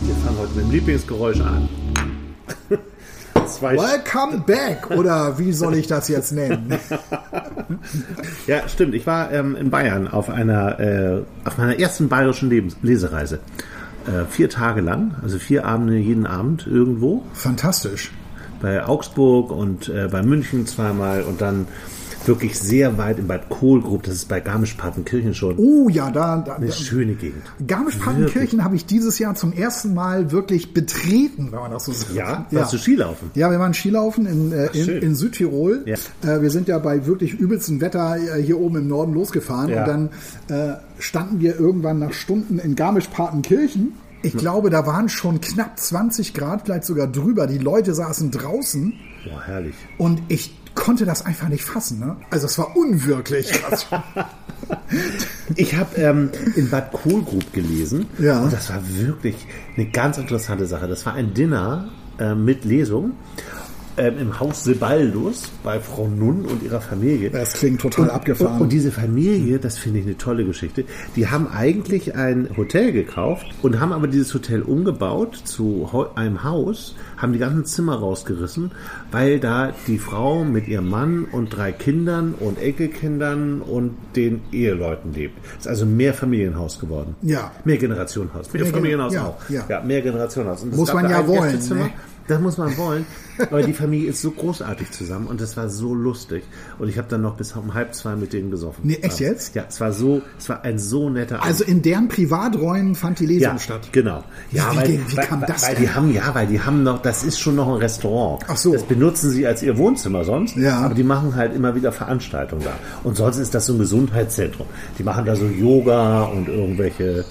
Wir fangen heute mit dem Lieblingsgeräusch an. Zwei Welcome back, oder wie soll ich das jetzt nennen? ja, stimmt. Ich war ähm, in Bayern auf einer äh, auf meiner ersten bayerischen Lebens Lesereise. Äh, vier Tage lang, also vier Abende jeden Abend irgendwo. Fantastisch. Bei Augsburg und äh, bei München zweimal und dann wirklich sehr weit in Bad Kohlgrub, das ist bei Garmisch-Partenkirchen schon. Oh ja, da, da eine schöne Gegend. Garmisch-Partenkirchen habe ich dieses Jahr zum ersten Mal wirklich betreten, wenn man das so sagt. Ja, ja. warst du Skilaufen? Ja, wir waren Skilaufen in, äh, in, in, Südtirol. Ja. Äh, wir sind ja bei wirklich übelstem Wetter äh, hier oben im Norden losgefahren ja. und dann äh, standen wir irgendwann nach Stunden in Garmisch-Partenkirchen. Ich glaube, da waren schon knapp 20 Grad, vielleicht sogar drüber. Die Leute saßen draußen. Boah, herrlich. Und ich konnte das einfach nicht fassen. Ne? Also es war unwirklich. ich habe ähm, in Bad Kohlgrub gelesen ja. und das war wirklich eine ganz interessante Sache. Das war ein Dinner äh, mit Lesung ähm, im Haus Sebaldus bei Frau Nunn und ihrer Familie. Das klingt total und, abgefahren. Und, und, diese Familie, das finde ich eine tolle Geschichte, die haben eigentlich ein Hotel gekauft und haben aber dieses Hotel umgebaut zu einem Haus, haben die ganzen Zimmer rausgerissen, weil da die Frau mit ihrem Mann und drei Kindern und Enkelkindern und den Eheleuten lebt. Ist also mehr Familienhaus geworden. Ja. Mehr Generationenhaus. Mehr, mehr Familienhaus ja, auch. Ja. ja, mehr Generationenhaus. Muss man ja wollen. Ne? Das muss man wollen. Aber die Familie ist so großartig zusammen und das war so lustig. Und ich habe dann noch bis um halb zwei mit denen gesoffen. Nee, echt jetzt? Ja, es war so, es war ein so netter Abend. Also in deren Privaträumen fand die Lesung ja, statt. Genau. Ja, wie, weil, wie, wie kam weil, das weil denn? die haben, ja, weil die haben noch, das ist schon noch ein Restaurant. Ach so. Das benutzen sie als ihr Wohnzimmer sonst. Ja. Aber die machen halt immer wieder Veranstaltungen da. Und sonst ist das so ein Gesundheitszentrum. Die machen da so Yoga und irgendwelche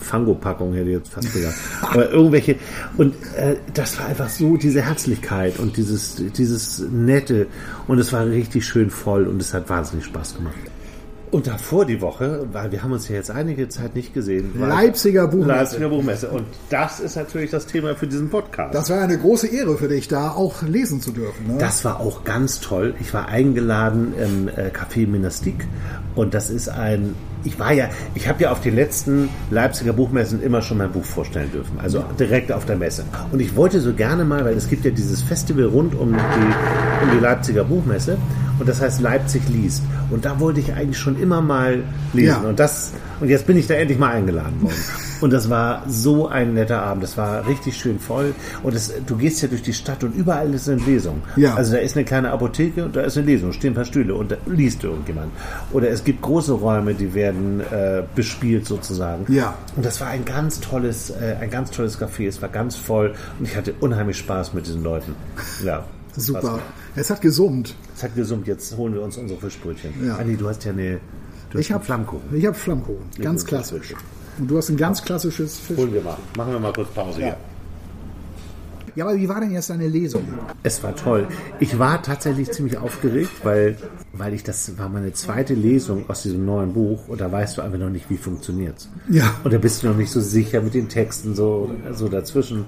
Fango-Packung hätte ich jetzt fast gesagt. Aber irgendwelche, und äh, das war einfach so, diese Herzlichkeit und dieses, dieses Nette und es war richtig schön voll und es hat wahnsinnig Spaß gemacht. Und davor die Woche, weil wir haben uns ja jetzt einige Zeit nicht gesehen. Leipziger Buchmesse. Leipziger Buchmesse. Und das ist natürlich das Thema für diesen Podcast. Das war eine große Ehre für dich, da auch lesen zu dürfen. Ne? Das war auch ganz toll. Ich war eingeladen im äh, Café Monastik und das ist ein ich war ja, ich habe ja auf den letzten Leipziger Buchmessen immer schon mein Buch vorstellen dürfen, also direkt auf der Messe. Und ich wollte so gerne mal, weil es gibt ja dieses Festival rund um die, um die Leipziger Buchmesse und das heißt Leipzig liest. Und da wollte ich eigentlich schon immer mal lesen. Ja. Und das und jetzt bin ich da endlich mal eingeladen worden. Und das war so ein netter Abend. Das war richtig schön voll. Und das, du gehst ja durch die Stadt und überall ist eine Lesung. Ja. Also da ist eine kleine Apotheke und da ist eine Lesung, stehen ein paar Stühle und da liest irgendjemand. Oder es gibt große Räume, die werden äh, bespielt sozusagen. Ja. Und das war ein ganz tolles, äh, ein ganz tolles Café. Es war ganz voll und ich hatte unheimlich Spaß mit diesen Leuten. Ja. Super. Es hat gesummt. Es hat gesummt. Jetzt holen wir uns unsere Fischbrötchen. Ja. Anni, du hast ja eine Du ich habe Flammkuchen. Ich habe Flammkuchen, ganz klassisch. Und du hast ein ganz klassisches Fisch. Holen wir mal. Machen wir mal kurz Pause ja. hier. Ja, aber wie war denn jetzt deine Lesung? Es war toll. Ich war tatsächlich ziemlich aufgeregt, weil, weil ich das war meine zweite Lesung aus diesem neuen Buch und da weißt du einfach noch nicht, wie funktioniert's. Ja. Und da bist du noch nicht so sicher mit den Texten so, so dazwischen.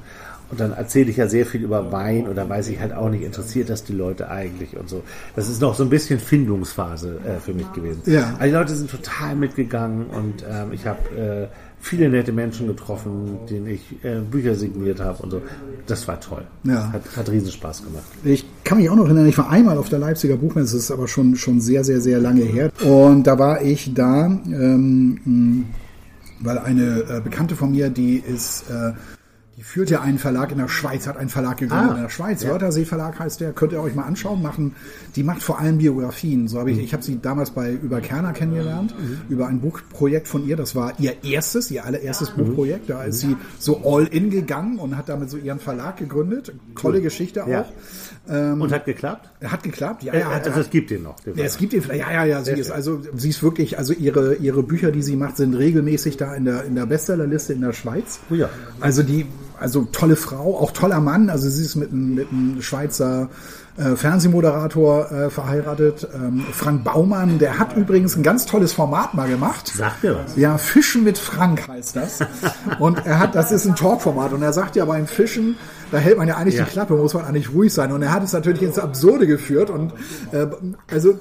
Und dann erzähle ich ja sehr viel über Wein und da weiß ich halt auch nicht, interessiert das die Leute eigentlich und so. Das ist noch so ein bisschen Findungsphase äh, für mich gewesen. Ja. Aber die Leute sind total mitgegangen und ähm, ich habe äh, viele nette Menschen getroffen, denen ich äh, Bücher signiert habe und so. Das war toll. Ja. Hat, hat riesen Spaß gemacht. Ich kann mich auch noch erinnern, ich war einmal auf der Leipziger Buchmesse, das ist aber schon, schon sehr, sehr, sehr lange her. Und da war ich da, ähm, weil eine äh, Bekannte von mir, die ist... Äh, die führt ja einen Verlag in der Schweiz, hat einen Verlag gegründet Ah, in der Schweiz. ja. Wörthersee Verlag heißt der, könnt ihr euch mal anschauen, machen. Die macht vor allem Biografien. So habe Mhm. ich, ich habe sie damals bei über Kerner kennengelernt, über ein Buchprojekt von ihr. Das war ihr erstes, ihr allererstes Mhm. Buchprojekt. Da ist sie so all in gegangen und hat damit so ihren Verlag gegründet. Tolle Geschichte auch. Ja. und hat geklappt? Hat geklappt, ja. Äh, ja hat, also es gibt den noch. den ja, es gibt ihn vielleicht, ja, ja, ja, sie ist also, sie ist wirklich, also ihre, ihre Bücher, die sie macht, sind regelmäßig da in der, in der Bestsellerliste in der Schweiz. Oh ja. Also die also tolle Frau, auch toller Mann. Also sie ist mit, mit einem Schweizer äh, Fernsehmoderator äh, verheiratet. Ähm, Frank Baumann, der hat übrigens ein ganz tolles Format mal gemacht. Sagt mir was. Ja, Fischen mit Frank heißt das. Und er hat, das ist ein Talkformat und er sagt ja beim Fischen, da hält man ja eigentlich ja. die Klappe, muss man eigentlich ruhig sein. Und er hat es natürlich ins Absurde geführt und äh, also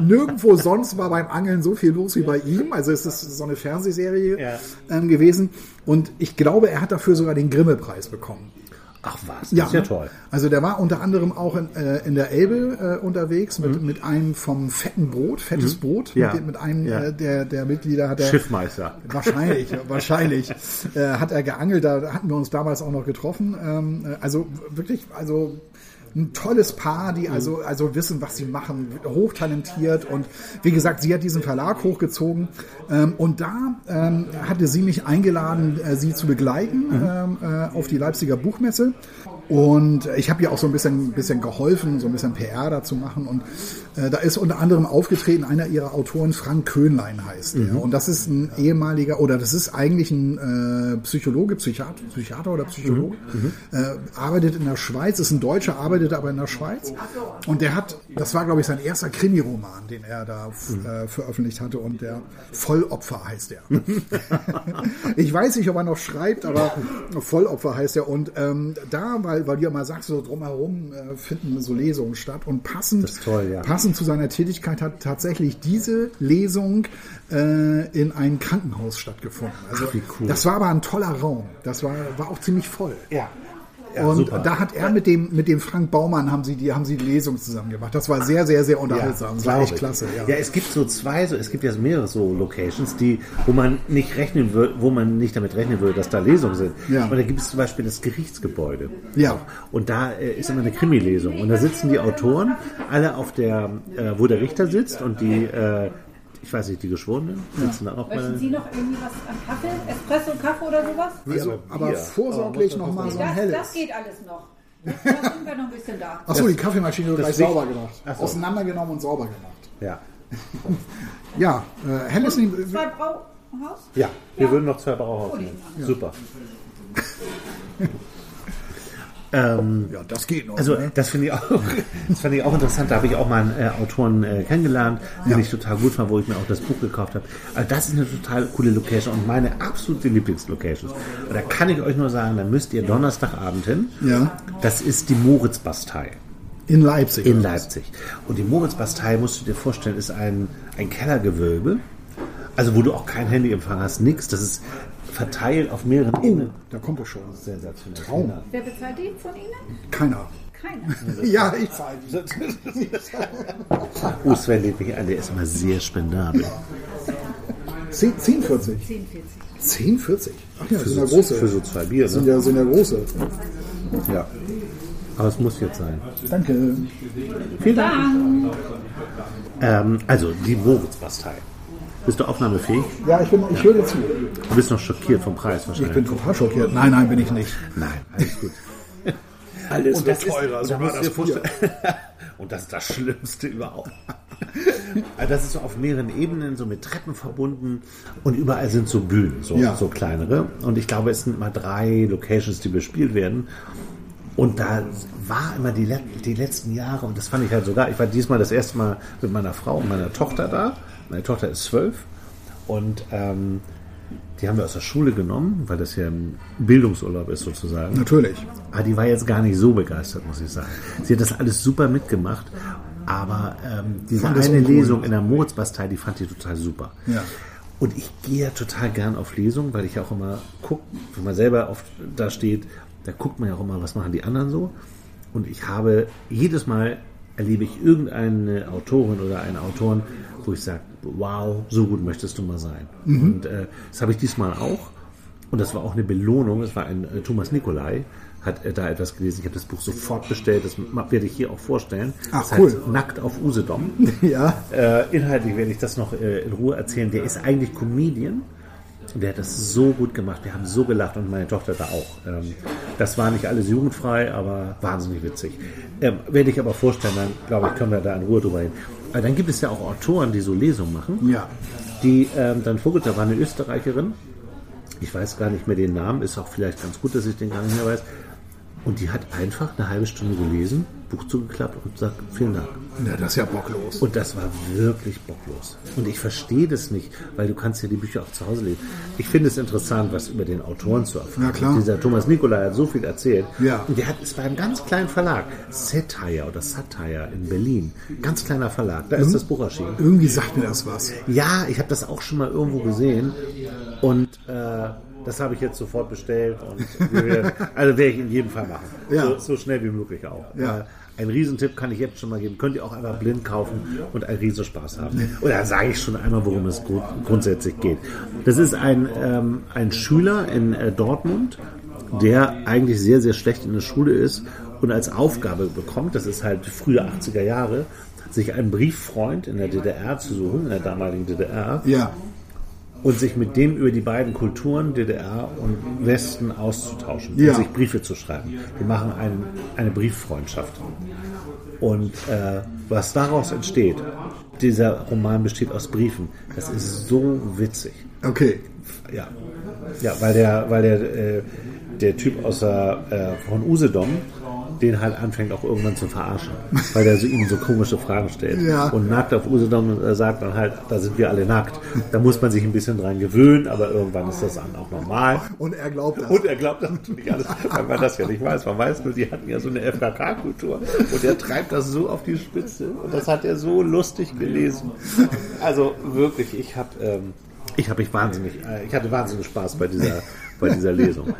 nirgendwo sonst war beim Angeln so viel los wie bei ihm. Also es ist so eine Fernsehserie ja. ähm, gewesen. Und ich glaube, er hat dafür sogar den Grimme-Preis bekommen. Ach was, das ja, ist ja toll. Also der war unter anderem auch in, äh, in der Elbe äh, unterwegs mit, mhm. mit einem vom fetten Brot, fettes mhm. Brot, ja. mit, mit einem ja. äh, der, der Mitglieder hat er. Schiffmeister. Wahrscheinlich, wahrscheinlich. Äh, hat er geangelt, da hatten wir uns damals auch noch getroffen. Ähm, äh, also wirklich, also ein tolles Paar, die also, also wissen, was sie machen, hochtalentiert. Und wie gesagt, sie hat diesen Verlag hochgezogen. Ähm, und da ähm, hatte sie mich eingeladen, äh, sie zu begleiten mhm. ähm, äh, auf die Leipziger Buchmesse und ich habe ihr auch so ein bisschen, bisschen geholfen, so ein bisschen PR dazu machen. Und äh, da ist unter anderem aufgetreten einer ihrer Autoren, Frank Köhnlein heißt er. Mhm. Und das ist ein ehemaliger, oder das ist eigentlich ein äh, Psychologe, Psychiater, Psychiater oder Psychologe, mhm. mhm. äh, arbeitet in der Schweiz, ist ein Deutscher, arbeitet aber in der Schweiz. Und der hat, das war glaube ich sein erster Krimiroman, den er da mhm. äh, veröffentlicht hatte. Und der Vollopfer heißt er. ich weiß nicht, ob er noch schreibt, aber Vollopfer heißt er. Und ähm, da war weil, weil du ja mal sagst, so drumherum äh, finden so Lesungen statt. Und passend, toll, ja. passend zu seiner Tätigkeit hat tatsächlich diese Lesung äh, in einem Krankenhaus stattgefunden. Also Ach, cool. das war aber ein toller Raum. Das war, war auch ziemlich voll. Ja. Ja, und super. da hat er mit dem, mit dem Frank Baumann haben sie die, haben sie die Lesung zusammen gemacht. Das war sehr, sehr, sehr unterhaltsam. Ja, das war echt klasse. Ja. ja, es gibt so zwei, so, es gibt ja mehrere so Locations, die, wo man nicht rechnen würde, wo man nicht damit rechnen würde, dass da Lesungen sind. Ja. Und da gibt es zum Beispiel das Gerichtsgebäude. Ja. Und da äh, ist immer eine Krimi-Lesung. Und da sitzen die Autoren alle auf der, äh, wo der Richter sitzt und die äh, ich weiß nicht, die Geschworenen sitzen da auch Möchten Sie noch irgendwie was an Kaffee, Espresso, Kaffee oder sowas? Also, aber Bier. vorsorglich oh, noch mal so ein helles. Das geht alles noch. Da sind wir noch ein bisschen da. Achso, die Kaffeemaschine wird gleich sauber gemacht. So. Auseinandergenommen und sauber gemacht. Ja. ja, äh, helles Zwei Brauhaus? Ja, wir ja. würden noch zwei Brauhaus nehmen. Ja. Super. Ähm, ja, das geht noch. Also, ne? das finde ich auch, das fand ich auch interessant. Da habe ich auch mal einen äh, Autoren äh, kennengelernt, den ja. ich total gut fand, wo ich mir auch das Buch gekauft habe. Also, das ist eine total coole Location und meine absolute Lieblingslocation. Da kann ich euch nur sagen, da müsst ihr Donnerstagabend hin. Ja. Das ist die Moritz-Bastei. In Leipzig. In Leipzig. Und die Moritz-Bastei, musst du dir vorstellen, ist ein, ein Kellergewölbe. Also, wo du auch kein Handyempfang hast, nichts. Das ist verteilt auf mehreren oh, Ebenen. Da kommt er schon. Sensationell. Traum. Wer bezahlt die von Ihnen? Keiner. Keiner. ja, ich zahle die. oh, Sven lädt mich ein, der ist immer sehr spendabel. 10,40. 10,40. 10,40? Ach ja, für sind so, ja große. Für so zwei Bier, ne? Sind ja, sind ja große. Ja. Aber es muss jetzt sein. Danke. Vielen Dank. Ähm, also, die Moritz-Bastei. Bist du aufnahmefähig? Ja, ich, bin, ich höre dir zu. Du bist noch schockiert vom Preis wahrscheinlich. Ich bin total schockiert. Nein, nein, bin ich nicht. Nein, alles gut. alles und wird teurer, ist, sogar das Und das ist das Schlimmste überhaupt. Also das ist so auf mehreren Ebenen, so mit Treppen verbunden und überall sind so Bühnen, so, ja. so kleinere. Und ich glaube, es sind immer drei Locations, die bespielt werden. Und da war immer die, die letzten Jahre, und das fand ich halt sogar, ich war diesmal das erste Mal mit meiner Frau und meiner Tochter da. Meine Tochter ist zwölf und ähm, die haben wir aus der Schule genommen, weil das ja ein Bildungsurlaub ist sozusagen. Natürlich. Aber die war jetzt gar nicht so begeistert, muss ich sagen. Sie hat das alles super mitgemacht, aber ähm, diese eine uncool. Lesung in der Moritzbastei, die fand ich total super. Ja. Und ich gehe ja total gern auf Lesungen, weil ich auch immer gucke, wenn man selber oft da steht, da guckt man ja auch immer, was machen die anderen so. Und ich habe jedes Mal erlebe ich irgendeine Autorin oder einen Autoren, wo ich sage, wow, so gut möchtest du mal sein. Mhm. Und äh, das habe ich diesmal auch. Und das war auch eine Belohnung. Es war ein äh, Thomas Nikolai, hat äh, da etwas gelesen. Ich habe das Buch sofort bestellt. Das werde ich hier auch vorstellen. Ach, das cool. heißt Nackt auf Usedom. ja. Äh, inhaltlich werde ich das noch äh, in Ruhe erzählen. Der ist eigentlich Comedian. Und der hat das so gut gemacht. Wir haben so gelacht und meine Tochter da auch. Ähm, das war nicht alles jugendfrei, aber wahnsinnig witzig. Ähm, werde ich aber vorstellen, dann glaube ich, können wir da in Ruhe drüber reden. Aber dann gibt es ja auch Autoren, die so Lesungen machen. Ja. Die, ähm, dann Vogelter war eine Österreicherin, Ich weiß gar nicht mehr den Namen, ist auch vielleicht ganz gut, dass ich den gar nicht mehr weiß. Und die hat einfach eine halbe Stunde gelesen, Buch zugeklappt und sagt, vielen Dank. Ja, das ist ja bocklos. Und das war wirklich bocklos. Und ich verstehe das nicht, weil du kannst ja die Bücher auch zu Hause lesen. Ich finde es interessant, was über den Autoren zu erfahren. Ja, klar. Dieser Thomas Nicolai hat so viel erzählt. Ja. Und der hat, es war ein ganz kleiner Verlag, Satire oder Satire in Berlin. Ganz kleiner Verlag, da ist das Buch erschienen. Irgendwie sagt mir das was. Ja, ich habe das auch schon mal irgendwo gesehen. Und äh, das habe ich jetzt sofort bestellt. Und wir also werde ich in jedem Fall machen. Ja. So, so schnell wie möglich auch. Ja. Ein Riesentipp kann ich jetzt schon mal geben. Könnt ihr auch einfach blind kaufen und einen Riesenspaß haben. Da sage ich schon einmal, worum es grund grundsätzlich geht. Das ist ein, ähm, ein Schüler in äh, Dortmund, der eigentlich sehr, sehr schlecht in der Schule ist und als Aufgabe bekommt, das ist halt frühe 80er Jahre, sich einen Brieffreund in der DDR zu suchen, in der damaligen DDR, Ja. Und sich mit dem über die beiden Kulturen DDR und Westen auszutauschen Ja. und sich Briefe zu schreiben. Die machen ein, eine Brieffreundschaft. Und äh, was daraus entsteht, dieser Roman besteht aus Briefen. Das ist so witzig. Okay. Ja, ja weil der, weil der, äh, der Typ aus der, äh, von Usedom den halt anfängt auch irgendwann zu verarschen, weil der so ihm so komische Fragen stellt. Ja. Und nackt auf Usedom äh, sagt dann halt, da sind wir alle nackt. Da muss man sich ein bisschen dran gewöhnen, aber irgendwann ist das dann auch normal. Und er glaubt das. Und er glaubt das natürlich alles, weil man das ja nicht weiß. Man weiß nur, die hatten ja so eine FKK-Kultur. Und er treibt das so auf die Spitze. Und das hat er so lustig gelesen. Also wirklich, ich habe ähm, ich hab mich wahnsinnig, äh, ich hatte wahnsinnig Spaß bei dieser, bei dieser Lesung.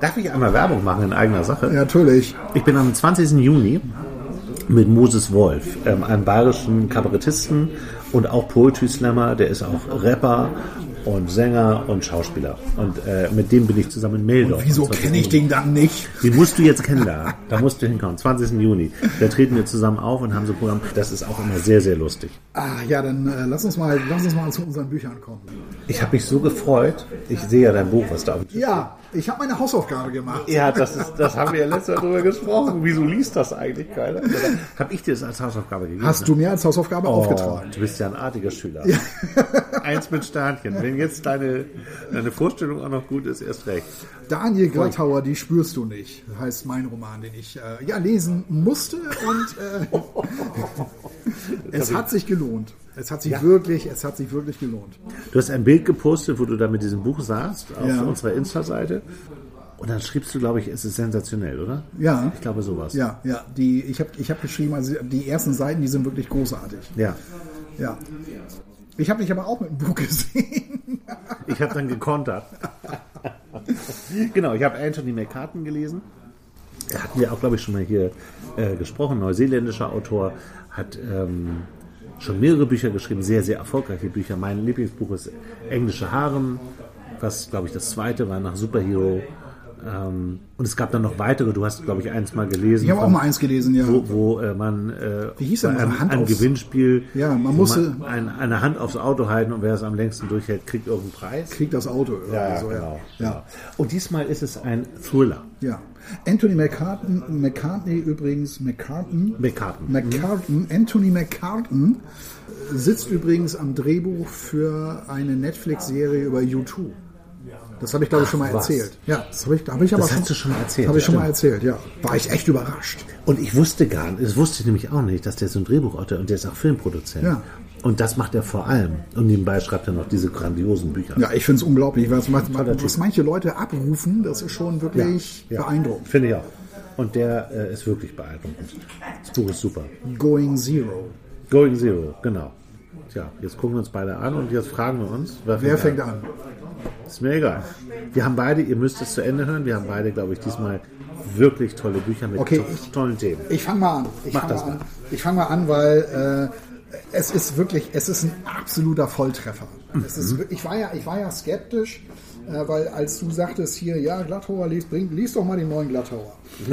Darf ich einmal Werbung machen in eigener Sache? Ja, natürlich. Ich bin am 20. Juni mit Moses Wolf, ähm, einem bayerischen Kabarettisten und auch Poetry Slammer, der ist auch Rapper und Sänger und Schauspieler. Und äh, mit dem bin ich zusammen in Meldorf. Wieso Am 20. kenne ich den dann nicht? Den musst du jetzt kennenlernen. Da musst du hinkommen. 20. Juni. Da treten wir zusammen auf und haben so ein Programm. Das ist auch immer sehr, sehr lustig. Ah, ja, dann äh, lass uns mal, lass uns mal zu unseren Büchern kommen. Ich habe mich so gefreut. Ich sehe ja dein Buch, was da auf dem Tisch Ja, ich habe meine Hausaufgabe gemacht. Ja, das, ist, das haben wir ja letztes Mal drüber gesprochen. Wieso liest das eigentlich keiner? Habe ich dir das als Hausaufgabe gegeben? Hast du mir als Hausaufgabe Oh, aufgetragen? du bist ja ein artiger Schüler. Eins mit Sternchen. Wenn jetzt deine, deine Vorstellung auch noch gut ist, erst recht. Daniel Glattauer, die spürst du nicht, heißt mein Roman, den ich äh, ja lesen musste und äh, es hat sich gelohnt. Es hat sich wirklich, es hat sich wirklich gelohnt. Du hast ein Bild gepostet, wo du da mit diesem Buch saßt, auf Ja. unserer Insta-Seite. Und dann schriebst du, glaube ich, es ist sensationell, oder? Ja. Ich glaube sowas. Ja, ja, die, ich habe ich hab geschrieben, also die ersten Seiten, die sind wirklich großartig. Ja. Ja. Ich habe dich aber auch mit dem Buch gesehen. Ich habe dann gekontert. genau, ich habe Anthony McCartan gelesen. Er hatten wir auch, glaube ich, schon mal hier äh, gesprochen. Neuseeländischer Autor, hat ähm, schon mehrere Bücher geschrieben, sehr, sehr erfolgreiche Bücher. Mein Lieblingsbuch ist Englische Harem, was, glaube ich, das zweite war nach Superhero. Ähm, und es gab dann noch weitere, du hast, glaube ich, eins mal gelesen. Ich habe auch mal eins gelesen, ja. wo, wo äh, man äh, Wie hieß denn ein aufs- Gewinnspiel, Ja, man musste- ein, eine Hand aufs Auto halten und wer es am längsten durchhält, kriegt irgendeinen Preis. Kriegt das Auto. Ja, so, genau, Ja. genau. Und diesmal ist es ein Thriller. ja. Anthony McCartan, McCartney übrigens, McCartan, McCartan. McCartan, Anthony McCartan sitzt übrigens am Drehbuch für eine Netflix-Serie über U2. Das habe ich, glaube ich, schon mal was? erzählt. Ja, das habe ich, habe ich aber Das schon, hast du schon mal erzählt, Habe ich schon mal erzählt, ja. War ich echt überrascht. Und ich wusste gar nicht, das wusste ich nämlich auch nicht, dass der so ein Drehbuchautor und der ist auch Filmproduzent. Ja. Und das macht er vor allem. Und nebenbei schreibt er noch diese grandiosen Bücher. Ja, ich finde es unglaublich, was, was, manche Leute abrufen, das ist schon wirklich Ja. beeindruckend. Finde ich auch. Und der äh, ist wirklich beeindruckend. Das Buch ist super. Going Zero. Going Zero, genau. Tja, jetzt gucken wir uns beide an und jetzt fragen wir uns, Wer fängt an? Ist mir egal. Wir haben beide, ihr müsst es zu Ende hören, wir haben beide, glaube ich, diesmal wirklich tolle Bücher mit Okay, to ich- tollen Themen. Ich fange mal an. Ich Mach fange das mal an. mal. Ich fange mal an, weil äh, es ist wirklich, es ist ein absoluter Volltreffer. Es ist, ich, war ja, ich war ja skeptisch, äh, weil als du sagtest hier, ja, Glatthauer, liest, bring, lies doch mal den neuen Glatthauer.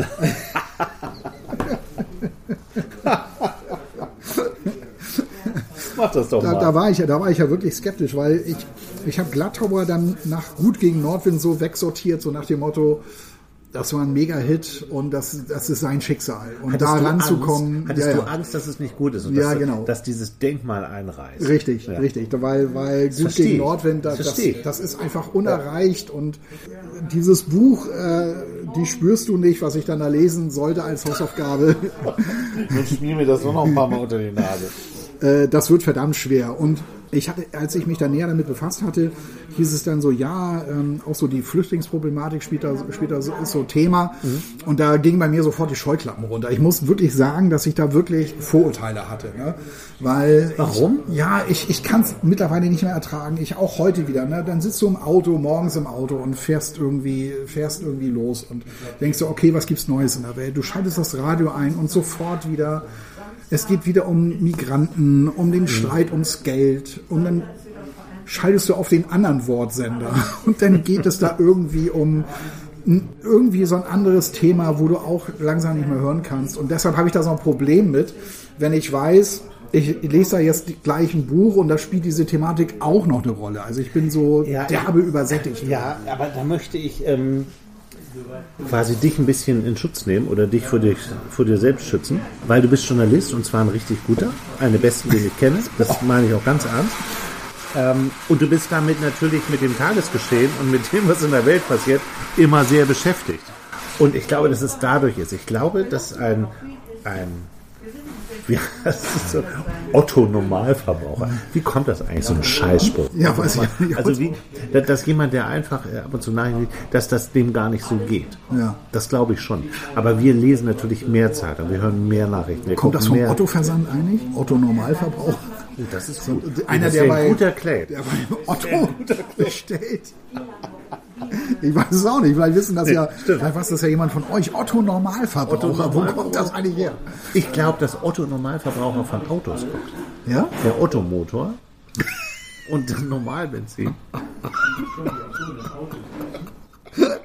Mach das doch Da, mal. da, war ich, ja- da war ich ja wirklich skeptisch, weil ich, ich habe Glatthauer dann nach Gut gegen Nordwind so wegsortiert, so nach dem Motto, das war ein Mega-Hit und das, das ist sein Schicksal. Und hattest da ranzukommen. Hattest ja, du Angst, dass es nicht gut ist und ja, dass, genau. dass dieses Denkmal einreißt? Richtig, ja. richtig. Weil, weil gut gegen Nordwind, das, das, das, ist einfach unerreicht und dieses Buch, äh, die spürst du nicht, was ich dann da lesen sollte als Hausaufgabe. Dann schmier mir das nur noch ein paar Mal unter die Nase. Äh, das wird verdammt schwer. Und ich hatte, als ich mich da näher damit befasst hatte, hieß es dann so, ja, ähm, auch so die Flüchtlingsproblematik spielt da, spielt da so, ist so Thema. Mhm. Und da ging bei mir sofort die Scheuklappen runter. Ich muss wirklich sagen, dass ich da wirklich Vorurteile hatte. Ne? Weil Warum? Ich, ja, ich, ich kann es mittlerweile nicht mehr ertragen. Ich auch heute wieder. Ne? Dann sitzt du im Auto, morgens im Auto und fährst irgendwie, fährst irgendwie los und denkst du, okay, was gibt's Neues in der Welt? Du schaltest das Radio ein und sofort wieder es geht wieder um Migranten, um den Streit ums Geld und dann schaltest du auf den anderen Wortsender und dann geht es da irgendwie um irgendwie so ein anderes Thema, wo du auch langsam nicht mehr hören kannst. Und deshalb habe ich da so ein Problem mit, wenn ich weiß, ich lese da jetzt gleich ein Buch und da spielt diese Thematik auch noch eine Rolle. Also ich bin so ja, derbe übersättigt. Ja, aber da möchte ich ähm, quasi dich ein bisschen in Schutz nehmen oder dich vor, dich vor dir selbst schützen, weil du bist Journalist und zwar ein richtig guter, einer der besten, den ich kenne. Das meine ich auch ganz ernst. Ähm, und du bist damit natürlich mit dem Tagesgeschehen und mit dem, was in der Welt passiert, immer sehr beschäftigt. Und ich glaube, dass es dadurch ist. Ich glaube, dass ein, ein wie so? Otto Normalverbraucher. Wie kommt das eigentlich, so ein Scheißspruch? Ja, weiß ich nicht. Also wie, dass jemand, der einfach äh, ab und zu nachdenkt, dass das dem gar nicht so geht. Ja. Das glaube ich schon. Aber wir lesen natürlich mehr Zeitung, wir hören mehr Nachrichten. Wir kommt das vom Otto-Versand eigentlich? Otto Normalverbraucher? Oh, das ist so, einer, das der, bei, guter. Der bei Otto bestellt. Ich weiß es auch nicht. Vielleicht wissen das nee, ja, stimmt. vielleicht weiß das ja jemand von euch. Otto Normalverbraucher. Otto Normalverbraucher. Wo kommt das eigentlich her? Ich glaube, dass Otto Normalverbraucher von Autos kommt. Ja? Der Otto-Motor und das Normalbenzin.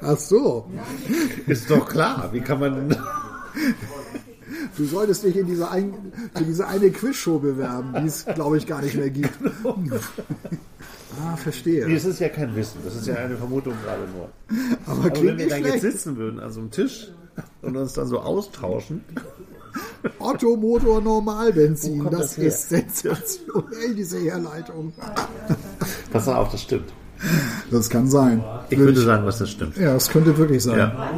Ach so. Ist doch klar. Wie kann man. Du solltest dich in diese, ein, für diese eine Quizshow bewerben, die es, glaube ich, gar nicht mehr gibt. Ah, verstehe. Nee, das ist ja kein Wissen, das ist ja eine Vermutung gerade nur. Aber, Aber wenn wir dann jetzt sitzen würden an so einem Tisch und uns dann so austauschen. Otto Motor Normalbenzin, das, das ist sensationell, diese Herleitung. Pass auf, das stimmt. Das kann sein. Ich würde, würde sagen, was das stimmt. Ja, das könnte wirklich sein. Ja.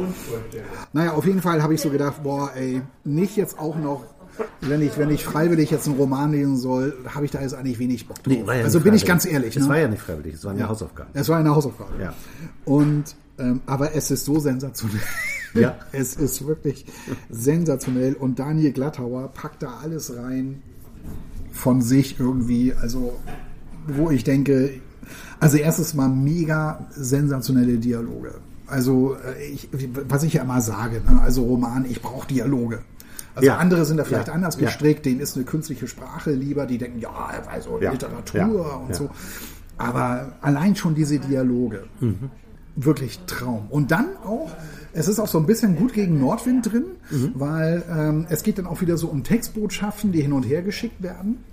Naja, auf jeden Fall habe ich so gedacht, boah, ey, nicht jetzt auch noch wenn ich, wenn ich freiwillig jetzt einen Roman lesen soll, habe ich da jetzt eigentlich wenig Bock drauf. Nee, ja also bin ich ganz ehrlich. Es ne? war ja nicht freiwillig, es war eine ja. Hausaufgabe. Es war eine Hausaufgabe. Ja. Und, ähm, aber es ist so sensationell. Ja. es ist wirklich sensationell. Und Daniel Glattauer packt da alles rein von sich irgendwie. Also, wo ich denke, also erstes mal mega sensationelle Dialoge. Also, äh, ich, was ich ja immer sage, ne? also Roman, ich brauche Dialoge. Also ja. andere sind da vielleicht ja. anders gestrickt, denen ist eine künstliche Sprache lieber, die denken, ja, also Literatur und so. Aber allein schon diese Dialoge, mhm. wirklich Traum. Und dann auch, es ist auch so ein bisschen gut gegen Nordwind drin, mhm. weil ähm, es geht dann auch wieder so um Textbotschaften, die hin und her geschickt werden.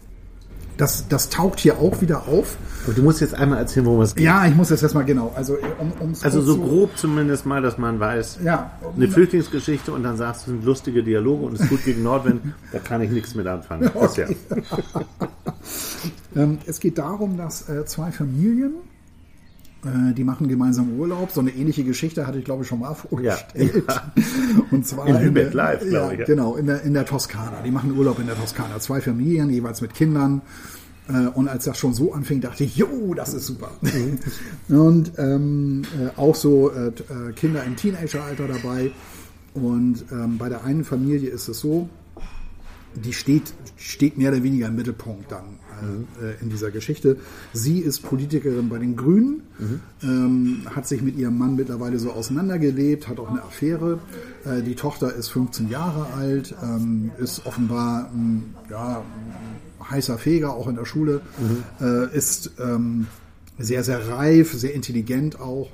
Das, das taucht hier auch wieder auf. Und du musst jetzt einmal erzählen, worum es geht. Ja, ich muss jetzt erstmal genau. Also, um, also so grob zumindest mal, dass man weiß, ja, eine Flüchtlingsgeschichte und dann sagst du, es sind lustige Dialoge und es ist gut gegen Nordwind, da kann ich nichts mit anfangen. Okay. ähm, es geht darum, dass äh, zwei Familien äh, die machen gemeinsam Urlaub. So eine ähnliche Geschichte hatte ich, glaube ich, schon mal vorgestellt. Ja, ja. Und zwar in Lübeck live, glaube ich. Ja. Genau, in der, in der Toskana. Die machen Urlaub in der Toskana. Zwei Familien, jeweils mit Kindern. Äh, und als das schon so anfing, dachte ich, jo, das ist super. Mhm. und ähm, äh, auch so äh, äh, Kinder im Teenageralter dabei. Und ähm, bei der einen Familie ist es so, die steht, steht mehr oder weniger im Mittelpunkt dann. Äh, in dieser Geschichte. Sie ist Politikerin bei den Grünen, mhm. ähm, hat sich mit ihrem Mann mittlerweile so auseinandergelebt, hat auch eine Affäre. Äh, die Tochter ist 15 Jahre alt, ähm, ist offenbar ein, ja, heißer Feger, auch in der Schule, mhm. äh, ist ähm, sehr, sehr reif, sehr intelligent auch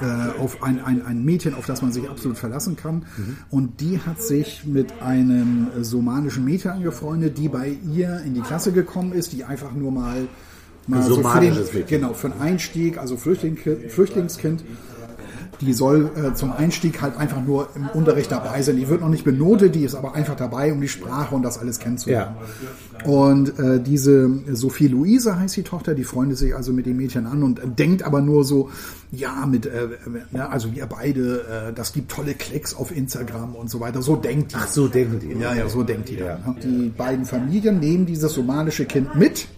äh, auf ein, ein, ein Mädchen, auf das man sich absolut verlassen kann. Mhm. Und die hat sich mit einem somalischen Mädchen angefreundet, die bei ihr in die Klasse gekommen ist, die einfach nur mal, mal so für den, genau, für einen Einstieg, also Flüchtling, Flüchtlingskind, die soll äh, zum Einstieg halt einfach nur im Unterricht dabei sein. Die wird noch nicht benotet, die ist aber einfach dabei, um die Sprache und das alles kennenzulernen. Ja. Und äh, diese Sophie Luise heißt die Tochter, die freundet sich also mit dem Mädchen an und denkt aber nur so, ja, mit, äh, äh, also wir beide, äh, das gibt tolle Klicks auf Instagram und so weiter. So denkt die. Ach, so denkt die. Ja, ja, so denkt die. Ja. Dann. Die beiden Familien nehmen dieses somalische Kind mit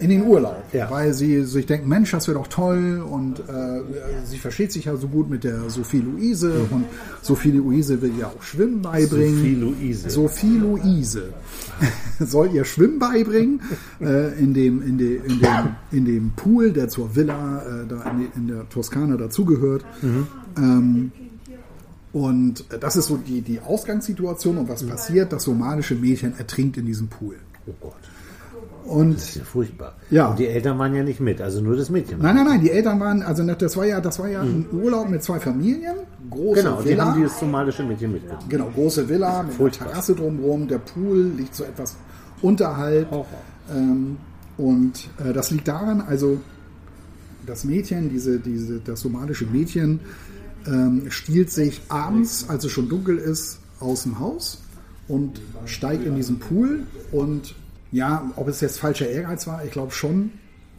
in den Urlaub, ja. weil sie sich denken, Mensch, das wäre doch toll und äh, sie versteht sich ja so gut mit der Sophie Luise mhm. und Sophie Luise will ja auch Schwimmen beibringen. Sophie Luise. Sophie Luise soll ihr Schwimmen beibringen äh, in, dem, in, de, in, dem, in dem Pool, der zur Villa äh, da in, in, der Toskana dazugehört. Mhm. Ähm, und das ist so die, die Ausgangssituation und was mhm. passiert? Das somanische Mädchen ertrinkt in diesem Pool. Oh Gott. Und, das ist ja furchtbar. Ja. Und die Eltern waren ja nicht mit, also nur das Mädchen. Nein, nein, nein, die Eltern waren, also das war ja, das war ja ein Urlaub mit zwei Familien. Große genau, Villa. die haben dieses somalische Mädchen mitgenommen. Genau, große Villa mit furchtbar. einer Terrasse drumherum. Der Pool liegt so etwas unterhalb. Ähm, und äh, das liegt daran, also das Mädchen, diese, diese, das somalische Mädchen, ähm, stiehlt sich abends, als es schon dunkel ist, aus dem Haus und steigt in diesen Pool und ja, ob es jetzt falscher Ehrgeiz war, ich glaube schon,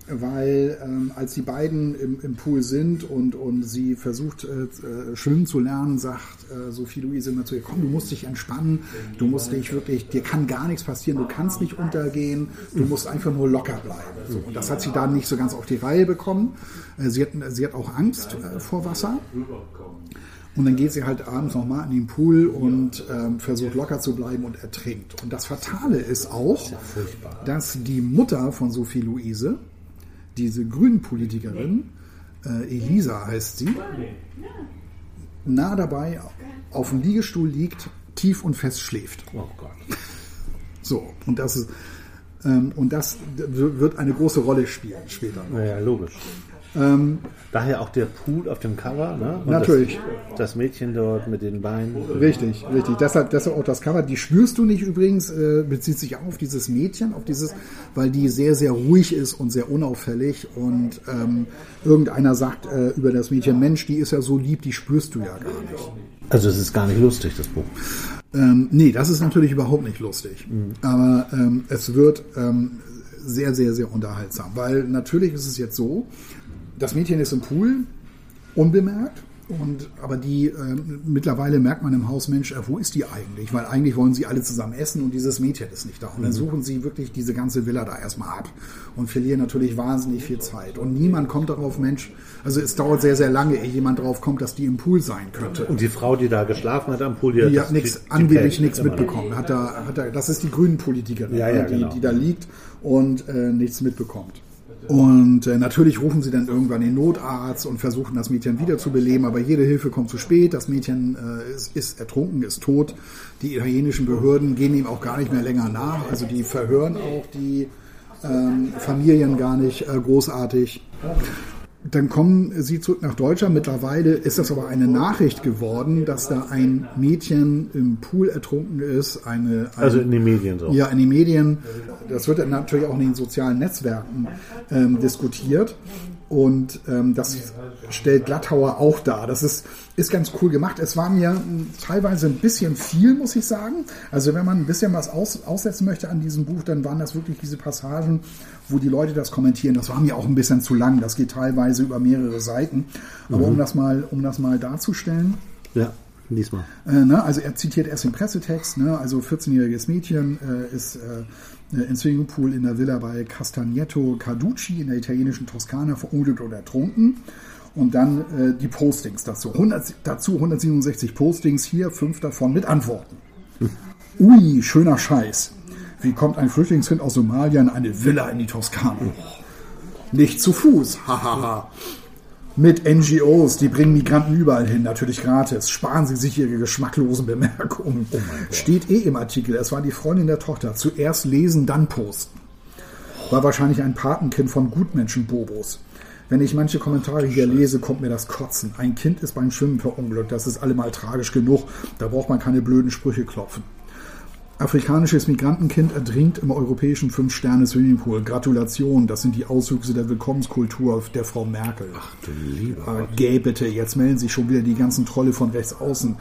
weil ähm, als die beiden im, im, Pool sind und, und sie versucht äh, äh, schwimmen zu lernen, sagt äh, Sophie Luise immer zu ihr, komm, du musst dich entspannen, du musst dich wirklich, dir kann gar nichts passieren, du kannst nicht untergehen, du musst einfach nur locker bleiben. So, und das hat sie dann nicht so ganz auf die Reihe bekommen. Äh, sie, hat, sie hat auch Angst äh, vor Wasser. Und dann geht sie halt abends nochmal in den Pool und ähm, versucht locker zu bleiben und ertrinkt. Und das Fatale ist auch, dass die Mutter von Sophie Luise, diese Grünen-Politikerin, äh, Elisa heißt sie, nah dabei auf dem Liegestuhl liegt, tief und fest schläft. Oh Gott. So, und das ist, ähm, und das wird eine große Rolle spielen später. Naja, logisch. Ähm, Daher auch der Pool auf dem Cover, ne? Und natürlich. Das, das, Mädchen dort mit den Beinen. Richtig, richtig. Deshalb, deshalb auch das Cover. Die spürst du nicht übrigens, äh, bezieht sich auch auf dieses Mädchen, auf dieses, weil die sehr, sehr ruhig ist und sehr unauffällig. Und ähm, irgendeiner sagt äh, über das Mädchen, Mensch, die ist ja so lieb, die spürst du ja gar nicht. Also es ist gar nicht lustig, das Buch. Ähm, nee, das ist natürlich überhaupt nicht lustig. Mhm. Aber ähm, es wird ähm, sehr, sehr, sehr unterhaltsam. Weil natürlich ist es jetzt so, das Mädchen ist im Pool, unbemerkt. Und, aber die, äh, mittlerweile merkt man im Haus, Mensch, äh, wo ist die eigentlich? Weil eigentlich wollen sie alle zusammen essen und dieses Mädchen ist nicht da. Und dann mhm. suchen sie wirklich diese ganze Villa da erstmal ab und verlieren natürlich wahnsinnig viel Zeit. Und niemand kommt darauf, Mensch, also es dauert sehr, sehr lange, ehe jemand darauf kommt, dass die im Pool sein könnte. Und die Frau, die da geschlafen hat am Pool, die, die hat nichts, angeblich nichts mitbekommen. Hat da, hat da, das ist die grünen Politikerin, ja, ja, die, genau. die da liegt und äh, nichts mitbekommt. Und äh, natürlich rufen sie dann irgendwann den Notarzt und versuchen das Mädchen wiederzubeleben, aber jede Hilfe kommt zu spät. Das Mädchen äh, ist, ist ertrunken, ist tot. Die italienischen Behörden gehen ihm auch gar nicht mehr länger nach. Also die verhören auch die ähm, Familien gar nicht äh, großartig. Dann kommen sie zurück nach Deutschland. Mittlerweile ist das aber eine Nachricht geworden, dass da ein Mädchen im Pool ertrunken ist. Eine, ein, also in den Medien so. Ja, in den Medien. Das wird dann natürlich auch in den sozialen Netzwerken ähm, diskutiert. Und ähm, das stellt Glattauer auch dar. Das ist, ist ganz cool gemacht. Es war mir teilweise ein bisschen viel, muss ich sagen. Also wenn man ein bisschen was aus, aussetzen möchte an diesem Buch, dann waren das wirklich diese Passagen, wo die Leute das kommentieren. Das war mir auch ein bisschen zu lang. Das geht teilweise über mehrere Seiten. Aber mhm. um das mal, um das mal darzustellen. Ja. Diesmal. Äh, ne, also er zitiert erst den Pressetext, ne, also 14-jähriges Mädchen äh, ist äh, in Swimmingpool in der Villa bei Castagneto Carducci in der italienischen Toskana verunglückt oder ertrunken. Und dann äh, die Postings dazu. 100, dazu 167 Postings, hier fünf davon mit Antworten. Ui, schöner Scheiß. Wie kommt ein Flüchtlingskind aus Somalia in eine Villa in die Toskana? Nicht zu Fuß, hahaha. Mit NGOs, die bringen Migranten überall hin, natürlich gratis. Sparen Sie sich Ihre geschmacklosen Bemerkungen. Oh Steht eh im Artikel, es war die Freundin der Tochter. Zuerst lesen, dann posten. War wahrscheinlich ein Patenkind von Gutmenschen-Bobos. Wenn ich manche Kommentare hier lese, kommt mir das Kotzen. Ein Kind ist beim Schwimmen verunglückt. Das ist allemal tragisch genug. Da braucht man keine blöden Sprüche klopfen. Afrikanisches Migrantenkind ertrinkt im europäischen Fünf-Sterne-Swimmingpool. Gratulation, das sind die Auswüchse der Willkommenskultur der Frau Merkel. Ach du lieber. Äh, gay bitte, jetzt melden sich schon wieder die ganzen Trolle von rechts außen.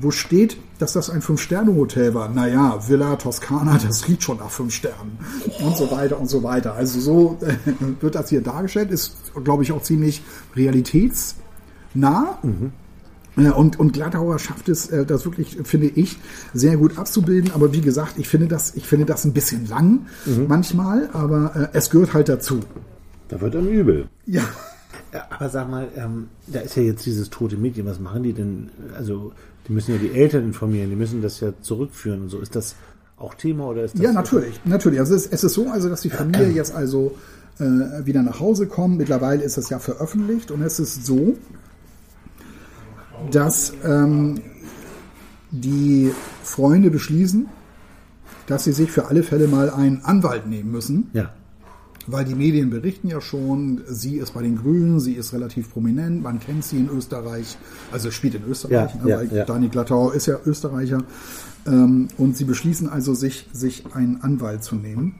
Wo steht, dass das ein Fünf-Sterne-Hotel war? Naja, Villa Toscana, das riecht schon nach fünf Sternen. Und so weiter und so weiter. Also so äh, wird das hier dargestellt, ist, glaube ich, auch ziemlich realitätsnah. Mhm. Und, und Glattauer schafft es, äh, das wirklich, finde ich, sehr gut abzubilden. Aber wie gesagt, ich finde das, ich finde das ein bisschen lang mhm. manchmal, aber äh, es gehört halt dazu. Da wird dann übel. Ja. ja aber sag mal, ähm, da ist ja jetzt dieses tote Mädchen. Was machen die denn? Also, die müssen ja die Eltern informieren, die müssen das ja zurückführen und so. Ist das auch Thema oder ist das? Ja, natürlich, natürlich. Also es, es ist so, also dass die Familie jetzt also äh, wieder nach Hause kommt. Mittlerweile ist es ja veröffentlicht und es ist so, dass ähm, die Freunde beschließen, dass sie sich für alle Fälle mal einen Anwalt nehmen müssen. Ja. Weil die Medien berichten ja schon, sie ist bei den Grünen, sie ist relativ prominent, man kennt sie in Österreich, also spielt in Österreich, ja, ne, ja, ja. Dani Glattau ist ja Österreicher. Ähm, und sie beschließen also, sich, sich einen Anwalt zu nehmen.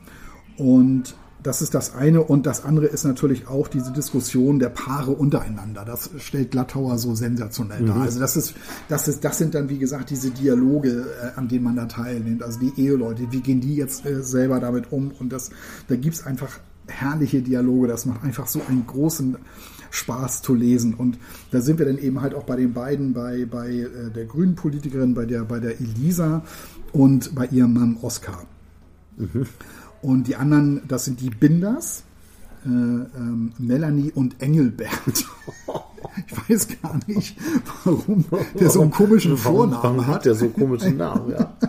Und das ist das eine. Und das andere ist natürlich auch diese Diskussion der Paare untereinander. Das stellt Glattauer so sensationell mhm. dar. Also das ist, das ist, das sind dann, wie gesagt, diese Dialoge, äh, an denen man da teilnimmt. Also die Eheleute, wie gehen die jetzt äh, selber damit um? Und das, da gibt's einfach herrliche Dialoge. Das macht einfach so einen großen Spaß zu lesen. Und da sind wir dann eben halt auch bei den beiden, bei, bei äh, der grünen Politikerin, bei der, bei der Elisa und bei ihrem Mann Oskar. Mhm. Und die anderen, das sind die Binders, äh, ähm, Melanie und Engelbert. Ich weiß gar nicht, warum der so einen komischen Vornamen warum hat. Der so einen komischen Namen, ja.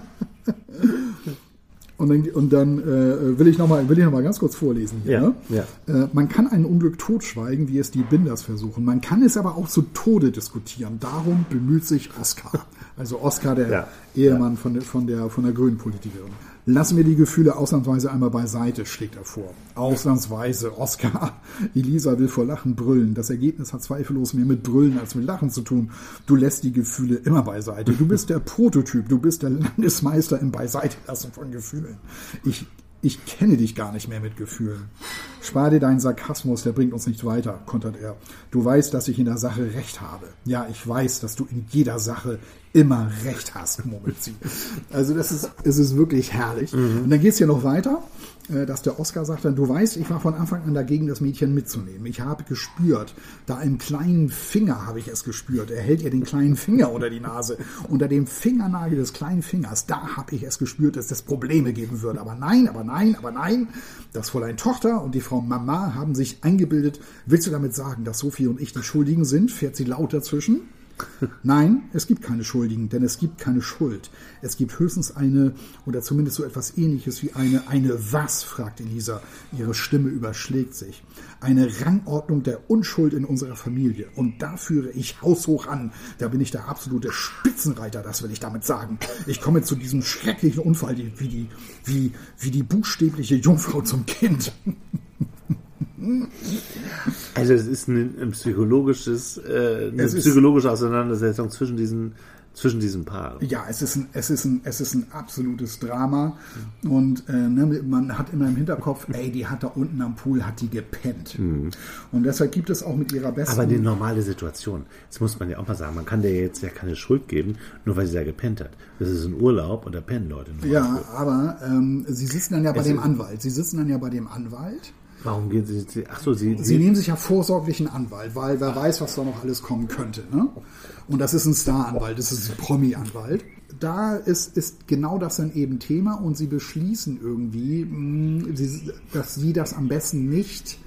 Und dann, und dann äh, will ich nochmal noch, ganz kurz vorlesen hier. Ja, ne? ja. Äh, man kann ein Unglück totschweigen, wie es die Binders versuchen. Man kann es aber auch zu Tode diskutieren. Darum bemüht sich Oskar. Also Oskar, der ja, Ehemann Von, der, von, der, von der grünen Politikerin. Lassen wir die Gefühle ausnahmsweise einmal beiseite, schlägt er vor. Ausnahmsweise, Oskar. Elisa will vor Lachen brüllen. Das Ergebnis hat zweifellos mehr mit Brüllen als mit Lachen zu tun. Du lässt die Gefühle immer beiseite. Du bist der Prototyp. Du bist der Landesmeister im Beiseitelassen von Gefühlen. Ich ich kenne dich gar nicht mehr mit Gefühlen. Spar dir deinen Sarkasmus, der bringt uns nicht weiter, kontert er. Du weißt, dass ich in der Sache recht habe. Ja, ich weiß, dass du in jeder Sache immer recht hast, murmelt sie. Also das ist, es ist wirklich herrlich. Mhm. Und dann geht es hier noch weiter. Äh, dass der Oscar sagt dann, du weißt, ich war von Anfang an dagegen, das Mädchen mitzunehmen. Ich habe gespürt, da im kleinen Finger habe ich es gespürt. Er hält ihr den kleinen Finger unter die Nase. Unter dem Fingernagel des kleinen Fingers, da habe ich es gespürt, dass es Probleme geben würde. Aber nein, aber nein, aber nein. Das Fräulein Tochter und die Frau Mama haben sich eingebildet. Willst du damit sagen, dass Sophie und ich die Schuldigen sind? Fährt sie laut dazwischen. Nein, es gibt keine Schuldigen, denn es gibt keine Schuld. Es gibt höchstens eine, oder zumindest so etwas ähnliches wie eine, eine was, fragt Elisa. Ihre Stimme überschlägt sich. Eine Rangordnung der Unschuld in unserer Familie. Und da führe ich haushoch an. Da bin ich der absolute Spitzenreiter, das will ich damit sagen. Ich komme zu diesem schrecklichen Unfall wie die, wie, wie die buchstäbliche Jungfrau zum Kind. Also es ist ein, ein psychologisches, äh, eine psychologische Auseinandersetzung zwischen diesen zwischen diesen Paaren. Ja, es ist ein, es ist ein, es ist ein absolutes Drama und äh, ne, man hat immer im Hinterkopf, ey, die hat da unten am Pool, hat die gepennt. Mhm. Und deshalb gibt es auch mit ihrer besten... Aber die normale Situation, das muss man ja auch mal sagen, man kann der jetzt ja keine Schuld geben, nur weil sie da gepennt hat. Das ist ein Urlaub und da pennen Leute. Ja, aber ähm, sie sitzen dann ja bei es dem Anwalt. Sie sitzen dann ja bei dem Anwalt Warum gehen Sie? Ach so, Sie, Sie, nehmen sich ja vorsorglich einen Anwalt, weil wer weiß, was da noch alles kommen könnte. Ne? Und das ist ein Star-Anwalt, das ist ein Promi-Anwalt. Da ist, ist genau das dann eben Thema und Sie beschließen irgendwie, mh, hm, dass Sie das am besten nicht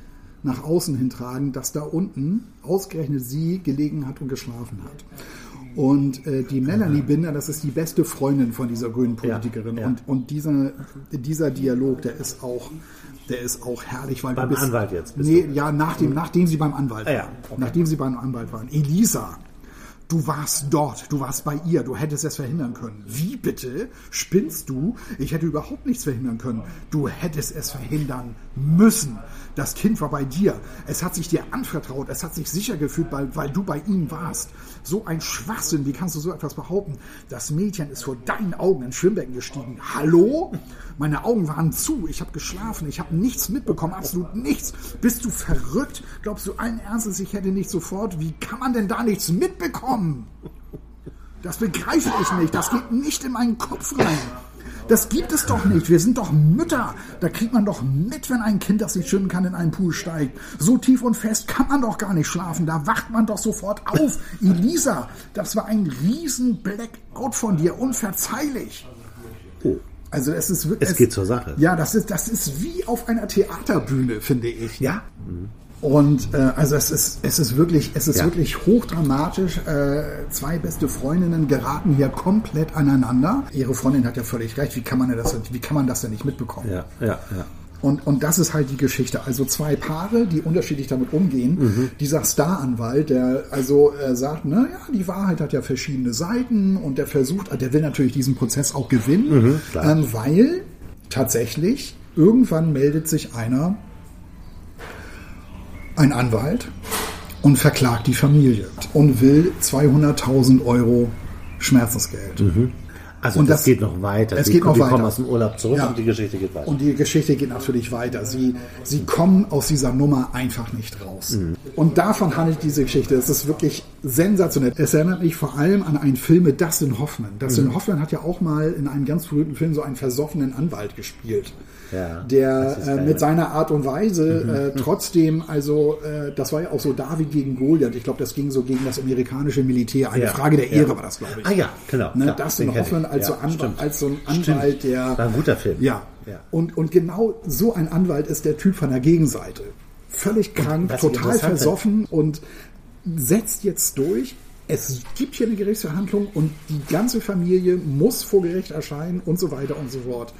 nach außen hintragen, dass da unten ausgerechnet sie gelegen hat und geschlafen hat. Und äh, die Melanie Binder, das ist die beste Freundin von dieser grünen Politikerin. Ja, ja. Und, und dieser, dieser Dialog, der ist auch der ist auch herrlich, weil beim bist, Anwalt jetzt. Bist nee, du? ja, nachdem, nachdem sie beim Anwalt ah, ja. waren. Okay. Nachdem sie beim Anwalt waren. Elisa Du warst dort, du warst bei ihr, du hättest es verhindern können. Wie bitte? Spinnst du? Ich hätte überhaupt nichts verhindern können. Du hättest es verhindern müssen. Das Kind war bei dir. Es hat sich dir anvertraut. Es hat sich sicher gefühlt, weil, weil du bei ihm warst. So ein Schwachsinn. Wie kannst du so etwas behaupten? Das Mädchen ist vor deinen Augen ins Schwimmbecken gestiegen. Hallo? Meine Augen waren zu. Ich habe geschlafen. Ich habe nichts mitbekommen. Absolut nichts. Bist du verrückt? Glaubst du allen Ernstes, ich hätte nicht sofort? Wie kann man denn da nichts mitbekommen? Das begreife ich nicht. Das geht nicht in meinen Kopf rein. Das gibt es doch nicht. Wir sind doch Mütter. Da kriegt man doch mit, wenn ein Kind, das nicht schwimmen kann, in einen Pool steigt. So tief und fest kann man doch gar nicht schlafen. Da wacht man doch sofort auf. Elisa, das war ein riesen Blackout von dir. Unverzeihlich. Oh. Also es ist Es, es geht zur Sache. Ja, das ist, das ist wie auf einer Theaterbühne, finde ich. Ja. Mhm. Und äh, also es ist, es ist wirklich, es ist ja. wirklich hochdramatisch. Äh, zwei beste Freundinnen geraten hier komplett aneinander. Ihre Freundin hat ja völlig recht. Wie kann man das, wie kann man das denn nicht mitbekommen? Ja, ja, ja. Und, und das ist halt die Geschichte. Also zwei Paare, die unterschiedlich damit umgehen. Mhm. Dieser Staranwalt, der also äh, sagt, na ja, die Wahrheit hat ja verschiedene Seiten und der versucht, der will natürlich diesen Prozess auch gewinnen, mhm, ähm, weil tatsächlich irgendwann meldet sich einer ein Anwalt und verklagt die Familie und will 200.000 Euro Schmerzensgeld. Mhm. Also und das, das, geht noch weiter. Es die, geht noch weiter. kommen aus dem Urlaub zurück ja. und die Geschichte geht weiter. Und die Geschichte geht natürlich weiter. Sie, sie kommen aus dieser Nummer einfach nicht raus. Mhm. Und davon handelt diese Geschichte. Es ist wirklich sensationell. Es erinnert mich vor allem an einen Film mit Dustin Hoffman. Dustin mhm. Hoffman hat ja auch mal in einem ganz berühmten Film so einen versoffenen Anwalt gespielt ja, der äh, mit seiner Art und Weise mhm. äh, trotzdem, also äh, das war ja auch so David gegen Goliath. Ich glaube, das ging so gegen das amerikanische Militär. Eine ja, Frage der Ehre ja. war das, glaube ich. Ah ja, genau. Ne, das in Hoffmann als, so Anwalt, als so ein Anwalt, stimmt. der... War ein guter Film. Ja. Und, und genau so ein Anwalt ist der Typ von der Gegenseite. Völlig krank, total versoffen und setzt jetzt durch, es gibt hier eine Gerichtsverhandlung und die ganze Familie muss vor Gericht erscheinen und so weiter und so fort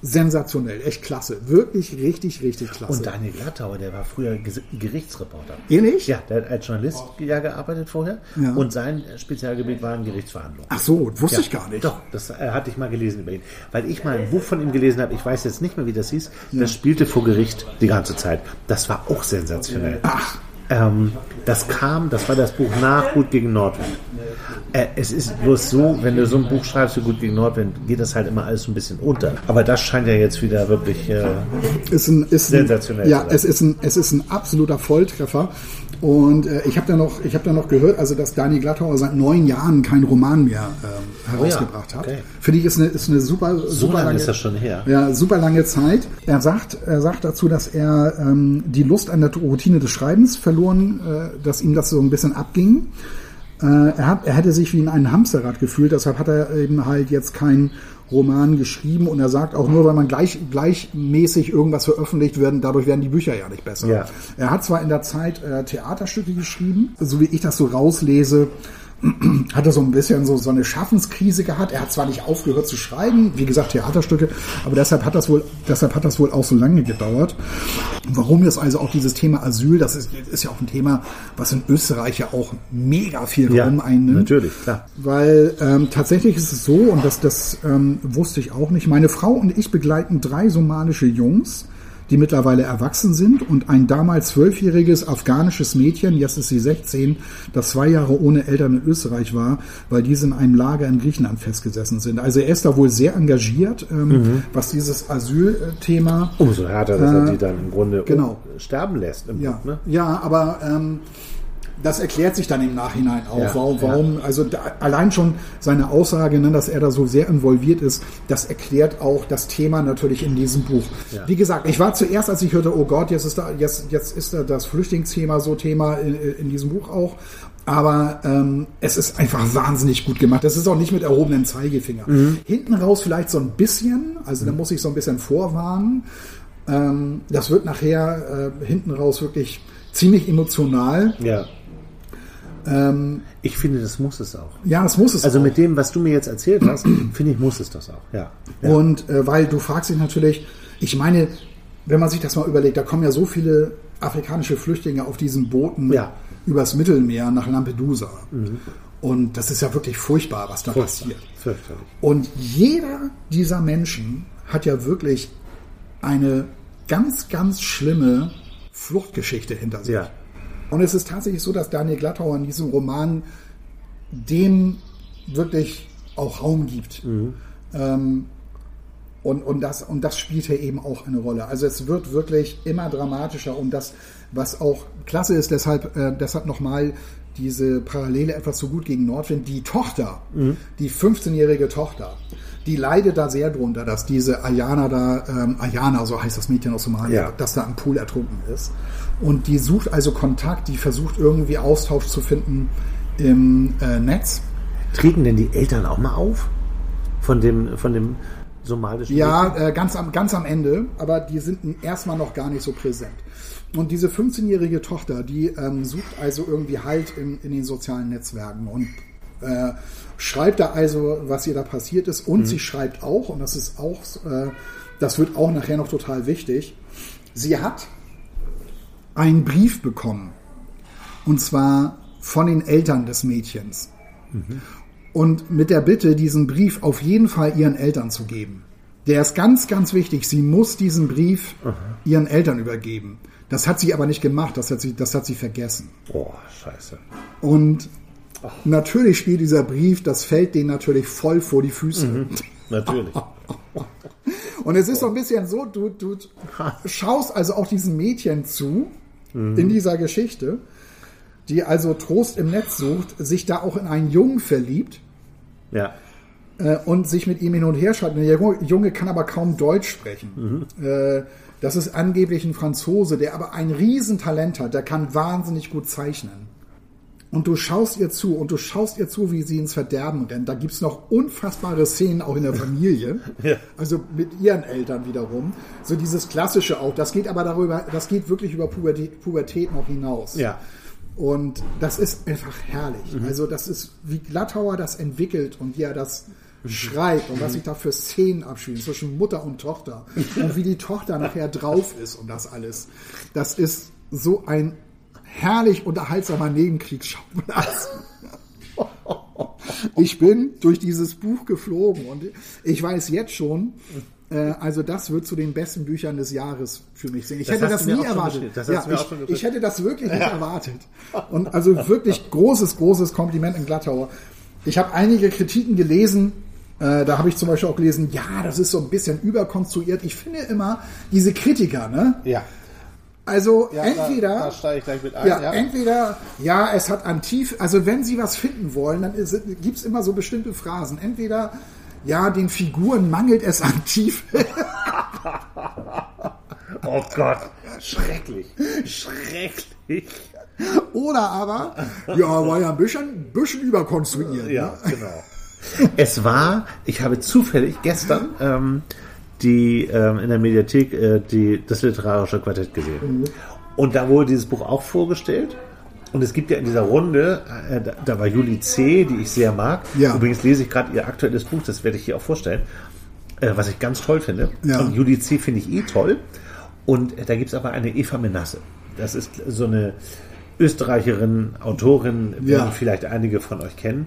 sensationell, echt klasse. Wirklich richtig, richtig klasse. Und Daniel Glattauer, der war früher Gerichtsreporter. Ihr nicht? Ja, der hat als Journalist ja gearbeitet vorher. Ja. Und sein Spezialgebiet waren Gerichtsverhandlungen. Ach so, wusste ja, ich gar nicht. Doch, das äh, hatte ich mal gelesen über ihn. Weil ich mal ein Buch von ihm gelesen habe, ich weiß jetzt nicht mehr, wie das hieß, ja. das spielte vor Gericht die ganze Zeit. Das war auch sensationell. Ach. Ähm, das kam, das war das Buch nach Gut gegen Nordwind. Äh, es ist bloß so, wenn du so ein Buch schreibst wie Gut gegen Nordwind, geht das halt immer alles so ein bisschen unter. Aber das scheint ja jetzt wieder wirklich äh, ist ein, ist sensationell. Ein, ja, es ist, ein, es ist ein absoluter Volltreffer. Und äh, ich habe da noch, ich habe da noch gehört, also dass Dani Glattauer seit neun Jahren keinen Roman mehr ähm, herausgebracht oh ja, okay. hat. Finde ich ist eine, ist eine super, so super lange, ist das schon her. Ja, super lange Zeit. Er sagt, er sagt dazu, dass er ähm, die Lust an der Routine des Schreibens verloren, äh, dass ihm das so ein bisschen abging. Äh, er, hat, er hätte sich wie in einem Hamsterrad gefühlt, deshalb hat er eben halt jetzt kein Roman geschrieben und er sagt auch nur, weil man gleich, gleichmäßig irgendwas veröffentlicht werden, dadurch werden die Bücher ja nicht besser. Ja. Er hat zwar in der Zeit äh, Theaterstücke geschrieben, so wie ich das so rauslese, hat er so ein bisschen so, so eine Schaffenskrise gehabt. Er hat zwar nicht aufgehört zu schreiben, wie gesagt, Theaterstücke, aber deshalb hat das wohl, deshalb hat das wohl auch so lange gedauert. Warum ist also auch dieses Thema Asyl, das ist, ist ja auch ein Thema, was in Österreich ja auch mega viel ja, Raum einnimmt. Natürlich, klar. Weil ähm, tatsächlich ist es so, und das, das ähm, wusste ich auch nicht, meine Frau und ich begleiten drei somalische Jungs, die mittlerweile erwachsen sind und ein damals zwölfjähriges afghanisches Mädchen, jetzt ist sie 16, das zwei Jahre ohne Eltern in Österreich war, weil diese in einem Lager in Griechenland festgesessen sind. Also er ist da wohl sehr engagiert, ähm, mhm. was dieses Asylthema. Umso härter, dass äh, er die dann im Grunde genau. sterben lässt. ja. Buch, ne? ja, aber ähm, das erklärt sich dann im Nachhinein auch, ja, warum, warum ja. also da, allein schon seine Aussage, ne, dass er da so sehr involviert ist, das erklärt auch das Thema natürlich in diesem Buch. Ja. Wie gesagt, ich war zuerst, als ich hörte, oh Gott, jetzt ist da, jetzt, jetzt ist da das Flüchtlingsthema so Thema in, in diesem Buch auch. Aber ähm, es ist einfach wahnsinnig gut gemacht. Das ist auch nicht mit erhobenem Zeigefinger. Mhm. Hinten raus vielleicht so ein bisschen, also mhm. da muss ich so ein bisschen vorwarnen. Ähm, das wird nachher äh, hinten raus wirklich ziemlich emotional. Ja. Ähm, ich finde, das muss es auch. Ja, es muss es Also auch. mit dem, was du mir jetzt erzählt hast, finde ich, muss es das auch. Ja. ja. Und äh, weil du fragst dich natürlich, ich meine, wenn man sich das mal überlegt, da kommen ja so viele afrikanische Flüchtlinge auf diesen Booten ja. übers Mittelmeer nach Lampedusa. Mhm. Und das ist ja wirklich furchtbar, was da Furchtbar. passiert. Und jeder dieser Menschen hat ja wirklich eine ganz, ganz schlimme Fluchtgeschichte hinter sich. Ja. Und es ist tatsächlich so, dass Daniel Glattauer in diesem Roman dem wirklich auch Raum gibt. Mhm. Ähm, und, und, das, und das spielt hier eben auch eine Rolle. Also es wird wirklich immer dramatischer und das, was auch klasse ist, deshalb, äh, deshalb nochmal diese Parallele etwas so gut gegen Nordwind. Die Tochter, mhm. die 15-jährige Tochter, die leidet da sehr drunter, dass diese Ayana da, ähm, Ayana, so heißt das Mädchen aus Somalia, ja. dass da im Pool ertrunken ist. Und die sucht also Kontakt, die versucht irgendwie Austausch zu finden im äh, Netz. Treten denn die Eltern auch mal auf? Von dem, von dem somalischen? Ja, äh, ganz, am, ganz am Ende, aber die sind erstmal noch gar nicht so präsent. Und diese 15-jährige Tochter, die ähm, sucht also irgendwie Halt in, in den sozialen Netzwerken und äh, schreibt da also, was ihr da passiert ist. Und mhm. sie schreibt auch, und das ist auch, äh, das wird auch nachher noch total wichtig, sie hat einen Brief bekommen. Und zwar von den Eltern des Mädchens. Mhm. Und mit der Bitte, diesen Brief auf jeden Fall ihren Eltern zu geben. Der ist ganz, ganz wichtig. Sie muss diesen Brief Aha. ihren Eltern übergeben. Das hat sie aber nicht gemacht, das hat sie, das hat sie vergessen. Boah, scheiße. Und. Natürlich spielt dieser Brief, das fällt denen natürlich voll vor die Füße. Mhm, natürlich. Und es ist so ein bisschen so, du, du schaust also auch diesem Mädchen zu mhm. in dieser Geschichte, die also Trost im Netz sucht, sich da auch in einen Jungen verliebt. Ja. Äh, und sich mit ihm hin und her schreibt. Der Junge kann aber kaum Deutsch sprechen. Mhm. Äh, das ist angeblich ein Franzose, der aber ein Riesentalent hat, der kann wahnsinnig gut zeichnen. Und du schaust ihr zu und du schaust ihr zu, wie sie ins Verderben rennt. Da gibt's noch unfassbare Szenen auch in der Familie. ja. Also mit ihren Eltern wiederum. So dieses Klassische auch. Das geht aber darüber, das geht wirklich über Pubertät, Pubertät noch hinaus. Ja. Und das ist einfach herrlich. Mhm. Also das ist, wie Glattauer das entwickelt und wie er das schreibt und was sich da für Szenen abspielen zwischen Mutter und Tochter und wie die Tochter nachher drauf ist und das alles. Das ist so ein herrlich unterhaltsamer Nebenkriegsschauplatz. Ich bin durch dieses Buch geflogen und ich weiß jetzt schon, äh, also das wird zu den besten Büchern des Jahres für mich sehen. Ich das hätte das nie erwartet. Das ja, ich, ich, hätte das wirklich nicht ja. erwartet. Und also wirklich großes, großes Kompliment in Glattauer. Ich habe einige Kritiken gelesen, äh, da habe ich zum Beispiel auch gelesen, ja, das ist so ein bisschen überkonstruiert. Ich finde immer, diese Kritiker, ne? Ja. Also ja, entweder, da, da steige ich gleich mit ein, ja, ja, entweder, ja, es hat an tief, also wenn Sie was finden wollen, dann gibt es immer so bestimmte Phrasen. Entweder, ja, den Figuren mangelt es an Tiefe. oh Gott, schrecklich, schrecklich. Oder aber, ja, war ja ein bisschen, bisschen überkonstruiert. Ja, ne? genau. Es war, ich habe zufällig gestern ähm, die ähm, in der Mediathek äh, die, das literarische Quartett gesehen. Mhm. Und da wurde dieses Buch auch vorgestellt. Und es gibt ja in dieser Runde, äh, da, da, war Julie C., die ich sehr mag. Ja. Übrigens lese ich gerade ihr aktuelles Buch, das werde ich hier auch vorstellen, äh, was ich ganz toll finde. Ja. Und Julie C. finde ich eh toll. Und äh, da gibt es aber eine Eva Menasse. Das ist so eine Österreicherin, Autorin, werden vielleicht einige von euch kennen.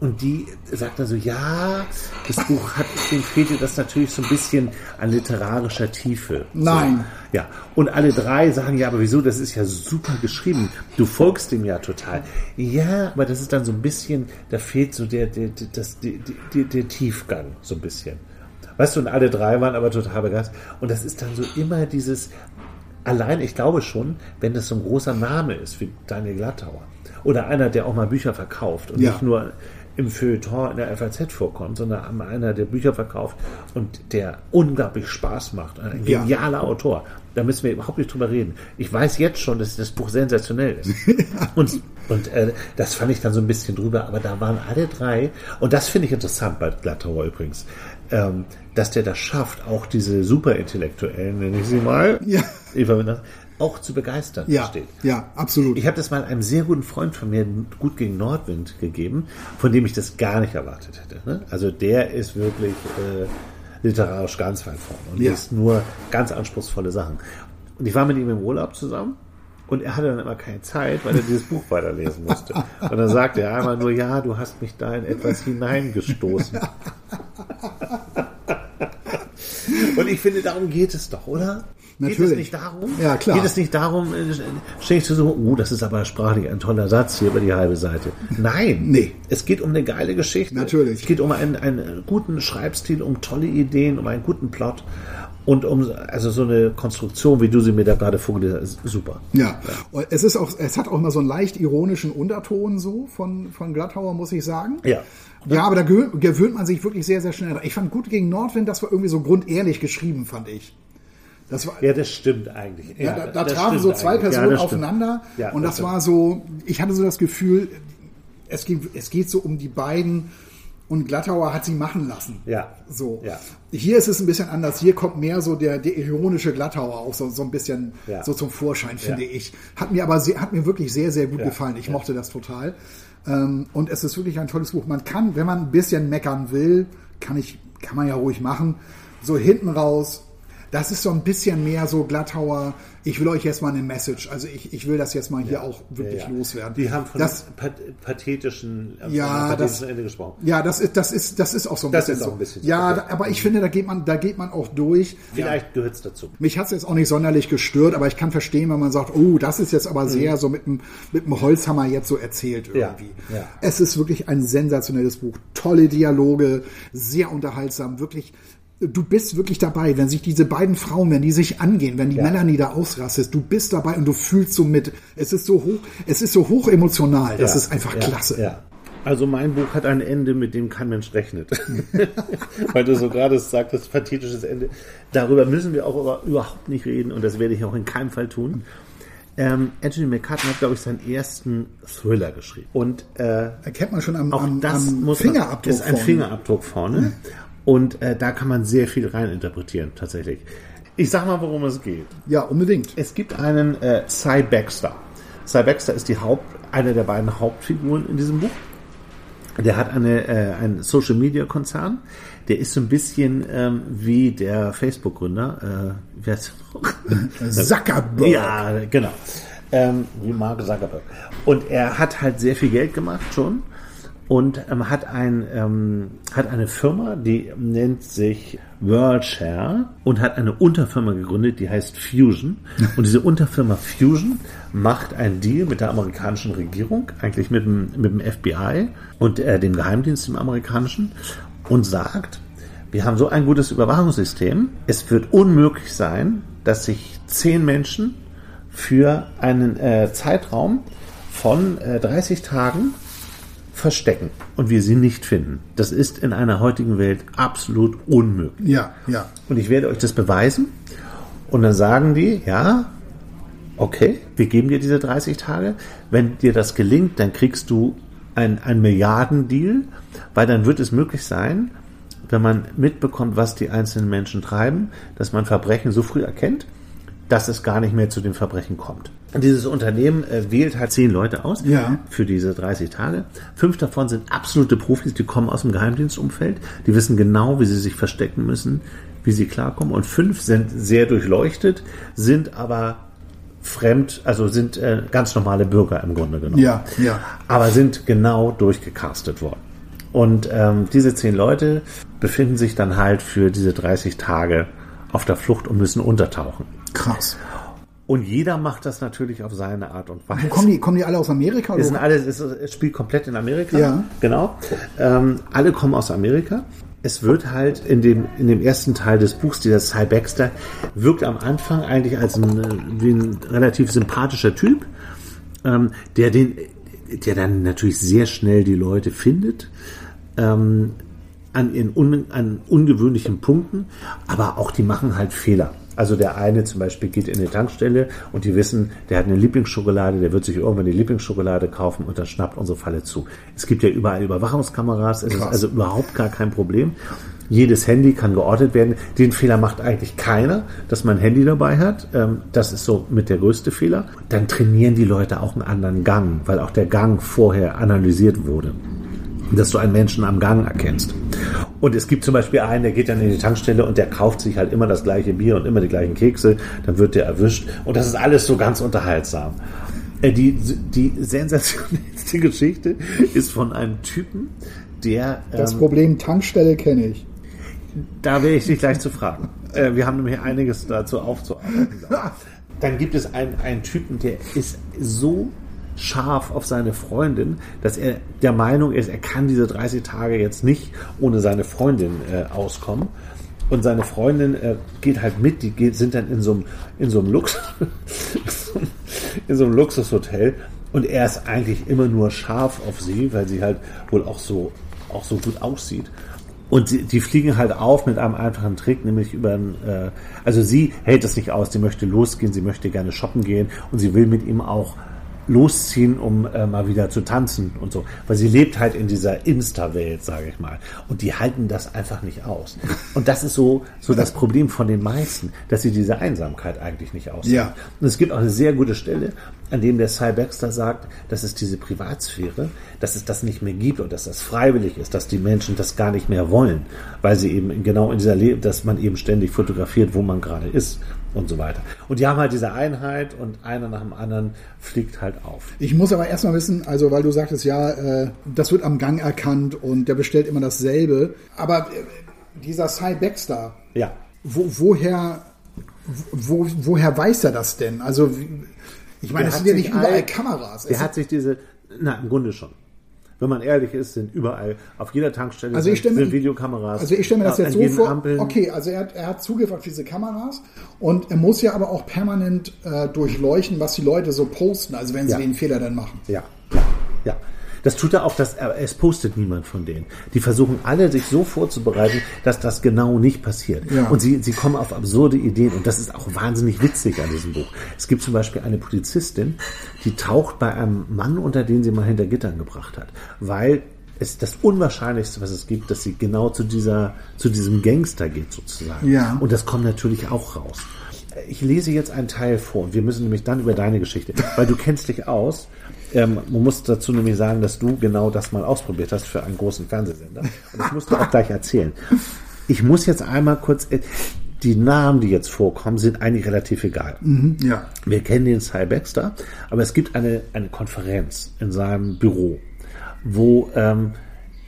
Und die sagt also, ja, das Buch hat, dem fehlte das natürlich so ein bisschen an literarischer Tiefe. Nein. So, ja. Und alle drei sagen, ja, aber wieso, das ist ja super geschrieben. Du folgst dem ja total. Ja, aber das ist dann so ein bisschen, da fehlt so der, der, der, das, der, der, der Tiefgang, so ein bisschen. Weißt du, und alle drei waren aber total begeistert. Und das ist dann so immer dieses, allein, ich glaube schon, wenn das so ein großer Name ist, wie Daniel Glattauer, oder einer, der auch mal Bücher verkauft und ja. nicht nur im Feuilleton in der FAZ vorkommt, sondern einer, der Bücher verkauft und der unglaublich Spaß macht. Ein genialer ja. Autor. Da müssen wir überhaupt nicht drüber reden. Ich weiß jetzt schon, dass das Buch sensationell ist. und und äh, das fand ich dann so ein bisschen drüber, aber da waren alle drei, und das finde ich interessant bei Glattauer übrigens, ähm, dass der das schafft, auch diese Superintellektuellen, nenne ich sie mal, ja auch zu begeistern ja, steht. Ja, absolut. Ich habe das mal einem sehr guten Freund von mir gut gegen Nordwind gegeben, von dem ich das gar nicht erwartet hätte. Ne? Also der ist wirklich äh, literarisch ganz weit vorne und ja. liest nur ganz anspruchsvolle Sachen. Und ich war mit ihm im Urlaub zusammen Und er hatte dann immer keine Zeit, weil er dieses Buch weiterlesen musste. Und dann sagte er einmal nur, ja, du hast mich da in etwas hineingestoßen. Und ich finde, darum geht es doch, oder? Natürlich. Geht es nicht darum? Ja, klar. Geht es nicht darum, äh, ständig zu so, oh, das ist aber sprachlich ein toller Satz hier über die halbe Seite. Nein. Nee. Es geht um eine geile Geschichte. Natürlich. Es geht um einen, einen guten Schreibstil, um tolle Ideen, um einen guten Plot. Und um, also so eine Konstruktion, wie du sie mir da gerade vorgelesen hast, ist super. Ja. Und es ist auch, es hat auch immer so einen leicht ironischen Unterton so von, von Glatthauer, muss ich sagen. Ja. Ja, aber da gewöhnt, man sich wirklich sehr, sehr schnell. Ich fand gut gegen Nordwind, das war irgendwie so grundehrlich geschrieben, fand ich. Das war, Ja, das stimmt eigentlich. ja, da, da trafen so zwei eigentlich. Ja, Personen stimmt. aufeinander Ja, und das das, war so, ich hatte so das Gefühl, es geht, es geht so um die beiden und Glattauer hat sie machen lassen. Ja. So. Ja. Hier ist es ein bisschen anders. Hier kommt mehr so der, der ironische Glattauer auch so, so ein bisschen Ja. so zum Vorschein, finde Ja. ich. Hat mir aber sehr, hat mir wirklich sehr, sehr gut Ja. gefallen. Ich Ja. mochte das total. Ähm, und es ist wirklich ein tolles Buch. Man kann, wenn man ein bisschen meckern will, kann ich, kann man ja ruhig machen. So hinten raus, das ist so ein bisschen mehr so Glattauer. Ich will euch jetzt mal eine Message. Also ich, ich will das jetzt mal hier auch wirklich Ja, ja. loswerden. Die haben von das, pat pathetischen, äh, Ja, einem das- pathetischen Ende gesprochen. ja, das ist, das ist, das ist auch so ein Das bisschen ist auch so. ein bisschen so, ja, okay. da, aber ich finde, da geht man, da geht man auch durch. Vielleicht gehört es dazu. Mich hat es jetzt auch nicht sonderlich gestört, aber ich kann verstehen, wenn man sagt, oh, das ist jetzt aber sehr so mit dem, mit dem Holzhammer jetzt so erzählt Ja, irgendwie. ja. Es ist wirklich ein sensationelles Buch. Tolle Dialoge, sehr unterhaltsam, wirklich. Du bist wirklich dabei, wenn sich diese beiden Frauen, wenn die sich angehen, wenn die Ja. Melanie da ausrastet, du bist dabei und du fühlst so mit. Es ist so hoch, es ist so hoch emotional. Das Ja, ist einfach ja, klasse. Ja. Also mein Buch hat ein Ende, mit dem kein Mensch rechnet. Weil du so gerade sagtest, pathetisches Ende. Darüber müssen wir auch überhaupt nicht reden und das werde ich auch in keinem Fall tun. Ähm, Anthony McCartney hat, glaube ich, seinen ersten Thriller geschrieben. Und äh, Erkennt man schon am, auch am, das am muss man- Fingerabdruck. ist ein vorne. Fingerabdruck vorne. Und äh, da kann man sehr viel reininterpretieren, tatsächlich. Ich sag mal, worum es geht. Ja, unbedingt. Es gibt einen äh, Cy Baxter. Cy Baxter ist die Haupt, eine der beiden Hauptfiguren in diesem Buch. Der hat eine, äh, einen Social Media Konzern. Der ist so ein bisschen ähm, wie der Facebook-Gründer. Äh, wer ist Zuckerberg. ja, genau. Ähm, wie Mark Zuckerberg. Und er hat halt sehr viel Geld gemacht schon und ähm, hat, ein, ähm, hat eine Firma, die nennt sich WorldShare und hat eine Unterfirma gegründet, die heißt Fusion. Und diese Unterfirma Fusion macht einen Deal mit der amerikanischen Regierung, eigentlich mit dem, mit dem FBI und äh, dem Geheimdienst im amerikanischen und sagt, wir haben so ein gutes Überwachungssystem, es wird unmöglich sein, dass sich zehn Menschen für einen äh, Zeitraum von äh, 30 Tagen verstecken und wir sie nicht finden. Das ist in einer heutigen Welt absolut unmöglich. Ja, ja. Und ich werde euch das beweisen. Und dann sagen die, ja, okay, wir geben dir diese 30 Tage. Wenn dir das gelingt, dann kriegst du ein, ein Milliardendeal, weil dann wird es möglich sein, wenn man mitbekommt, was die einzelnen Menschen treiben, dass man Verbrechen so früh erkennt, dass es gar nicht mehr zu den Verbrechen kommt. Dieses Unternehmen äh, wählt halt zehn Leute aus Ja. für diese 30 Tage. Fünf davon sind absolute Profis, die kommen aus dem Geheimdienstumfeld, die wissen genau, wie sie sich verstecken müssen, wie sie klarkommen. Und fünf sind sehr durchleuchtet, sind aber fremd, also sind äh, ganz normale Bürger im Grunde genommen. Ja, ja. Aber sind genau durchgecastet worden. Und ähm, diese zehn Leute befinden sich dann halt für diese 30 Tage auf der Flucht und müssen untertauchen. Krass. Und jeder macht das natürlich auf seine Art und Weise. Kommen die, kommen die alle aus Amerika? Es, sind Oder? alles, es, es spielt komplett in Amerika. Ja. Genau. Ähm, alle kommen aus Amerika. Es wird halt in dem, in dem ersten Teil des Buchs, dieser Cy Baxter, wirkt am Anfang eigentlich als ein, wie ein relativ sympathischer Typ, ähm, der den, der dann natürlich sehr schnell die Leute findet, ähm, an, ihren un, an ungewöhnlichen Punkten, aber auch die machen halt Fehler. Also der eine zum Beispiel geht in eine Tankstelle und die wissen, der hat eine Lieblingsschokolade, der wird sich irgendwann die Lieblingsschokolade kaufen und dann schnappt unsere Falle zu. Es gibt ja überall Überwachungskameras, es ist Krass. also überhaupt gar kein Problem. Jedes Handy kann geortet werden. Den Fehler macht eigentlich keiner, dass man ein Handy dabei hat. Ähm, Das ist so mit der größte Fehler. Dann trainieren die Leute auch einen anderen Gang, weil auch der Gang vorher analysiert wurde. Dass du einen Menschen am Gang erkennst. Und es gibt zum Beispiel einen, der geht dann in die Tankstelle und der kauft sich halt immer das gleiche Bier und immer die gleichen Kekse, dann wird der erwischt. Und das ist alles so ganz unterhaltsam. Äh, die, die sensationellste Geschichte ist von einem Typen, der. Das ähm, Problem Tankstelle kenne ich. Da wäre ich dich gleich zu fragen. Äh, wir haben nämlich einiges dazu aufzuarbeiten. Dann gibt es einen, einen Typen, der ist so scharf auf seine Freundin, dass er der Meinung ist, er kann diese 30 Tage jetzt nicht ohne seine Freundin äh, auskommen. Und seine Freundin äh, geht halt mit, die geht, sind dann in so einem, in so Lux, Luxushotel und er ist eigentlich immer nur scharf auf sie, weil sie halt wohl auch so, auch so gut aussieht. Und sie, die fliegen halt auf mit einem einfachen Trick, nämlich über ein, äh, also sie hält es nicht aus, sie möchte losgehen, sie möchte gerne shoppen gehen und sie will mit ihm auch losziehen, um äh, mal wieder zu tanzen und so. Weil sie lebt halt in dieser Insta-Welt, sage ich mal. Und die halten das einfach nicht aus. Und das ist so, so das Problem von den meisten, dass sie diese Einsamkeit eigentlich nicht aushalten. Ja. Und es gibt auch eine sehr gute Stelle, an dem der Cy Baxter sagt, dass es diese Privatsphäre, dass es das nicht mehr gibt und dass das freiwillig ist, dass die Menschen das gar nicht mehr wollen, weil sie eben genau in dieser, Le dass man eben ständig fotografiert, wo man gerade ist und so weiter. Und die haben halt diese Einheit und einer nach dem anderen fliegt halt auf. Ich muss aber erstmal wissen, also weil du sagtest, ja, äh, das wird am Gang erkannt und der bestellt immer dasselbe. Aber äh, dieser Cy Baxter, ja. Wo, woher, wo, woher weiß er das denn? Also ich meine, es sind ja nicht überall all, Kameras. Der hat sich diese, na im Grunde schon wenn man ehrlich ist, sind überall auf jeder Tankstelle also sind, sind Videokameras. Also ich stelle mir das jetzt so vor. Ampeln. Okay, also er hat, er hat Zugriff auf diese Kameras und er muss ja aber auch permanent äh, durchleuchten, was die Leute so posten, also wenn sie ja. den Fehler dann machen. Ja, ja, ja. Das tut er auch, dass es postet niemand von denen. Die versuchen alle, sich so vorzubereiten, dass das genau nicht passiert. Ja. Und sie, sie kommen auf absurde Ideen und das ist auch wahnsinnig witzig an diesem Buch. Es gibt zum Beispiel eine Polizistin, die taucht bei einem Mann unter, den sie mal hinter Gittern gebracht hat, weil es ist das Unwahrscheinlichste, was es gibt, dass sie genau zu dieser, zu diesem Gangster geht sozusagen. Ja. Und das kommt natürlich auch raus. Ich lese jetzt einen Teil vor wir müssen nämlich dann über deine Geschichte, weil du kennst dich aus ähm, man muss dazu nämlich sagen, dass du genau das mal ausprobiert hast für einen großen Fernsehsender. Und das musst du auch gleich erzählen. Ich muss jetzt einmal kurz, äh, die Namen, die jetzt vorkommen, sind eigentlich relativ egal. Mhm, ja. Wir kennen den Cy Baxter, aber es gibt eine, eine Konferenz in seinem Büro, wo ähm,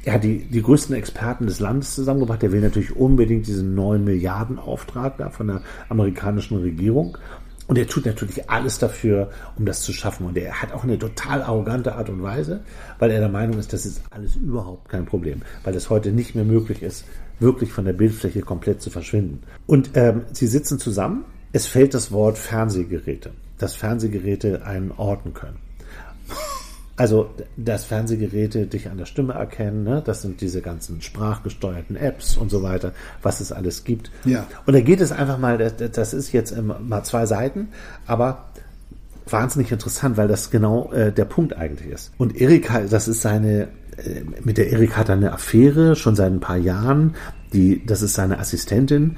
er hat die, die größten Experten des Landes zusammengebracht. Der will natürlich unbedingt diesen 9 Milliarden Auftrag da von der amerikanischen Regierung. Und er tut natürlich alles dafür, um das zu schaffen. Und er hat auch eine total arrogante Art und Weise, weil er der Meinung ist, das ist alles überhaupt kein Problem, weil es heute nicht mehr möglich ist, wirklich von der Bildfläche komplett zu verschwinden. Und ähm, sie sitzen zusammen. Es fällt das Wort Fernsehgeräte, dass Fernsehgeräte einen orten können. Also, dass Fernsehgeräte dich an der Stimme erkennen, ne? das sind diese ganzen sprachgesteuerten Apps und so weiter, was es alles gibt. Ja. Und da geht es einfach mal, das ist jetzt mal zwei Seiten, aber wahnsinnig interessant, weil das genau äh, der Punkt eigentlich ist. Und Erika, das ist seine, äh, mit der Erika hat er eine Affäre, schon seit ein paar Jahren. Die, das ist seine Assistentin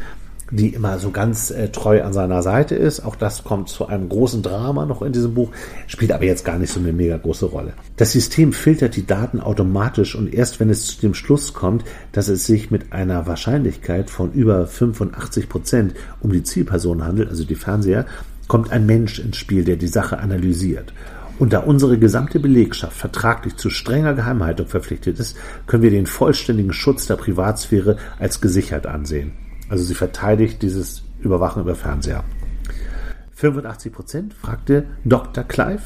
die immer so ganz äh, treu an seiner Seite ist. Auch das kommt zu einem großen Drama noch in diesem Buch, spielt aber jetzt gar nicht so eine mega große Rolle. Das System filtert die Daten automatisch und erst wenn es zu dem Schluss kommt, dass es sich mit einer Wahrscheinlichkeit von über 85 Prozent um die Zielperson handelt, also die Fernseher, kommt ein Mensch ins Spiel, der die Sache analysiert. Und da unsere gesamte Belegschaft vertraglich zu strenger Geheimhaltung verpflichtet ist, können wir den vollständigen Schutz der Privatsphäre als gesichert ansehen. Also sie verteidigt dieses Überwachen über Fernseher. 85 Prozent, fragte Dr. Clive.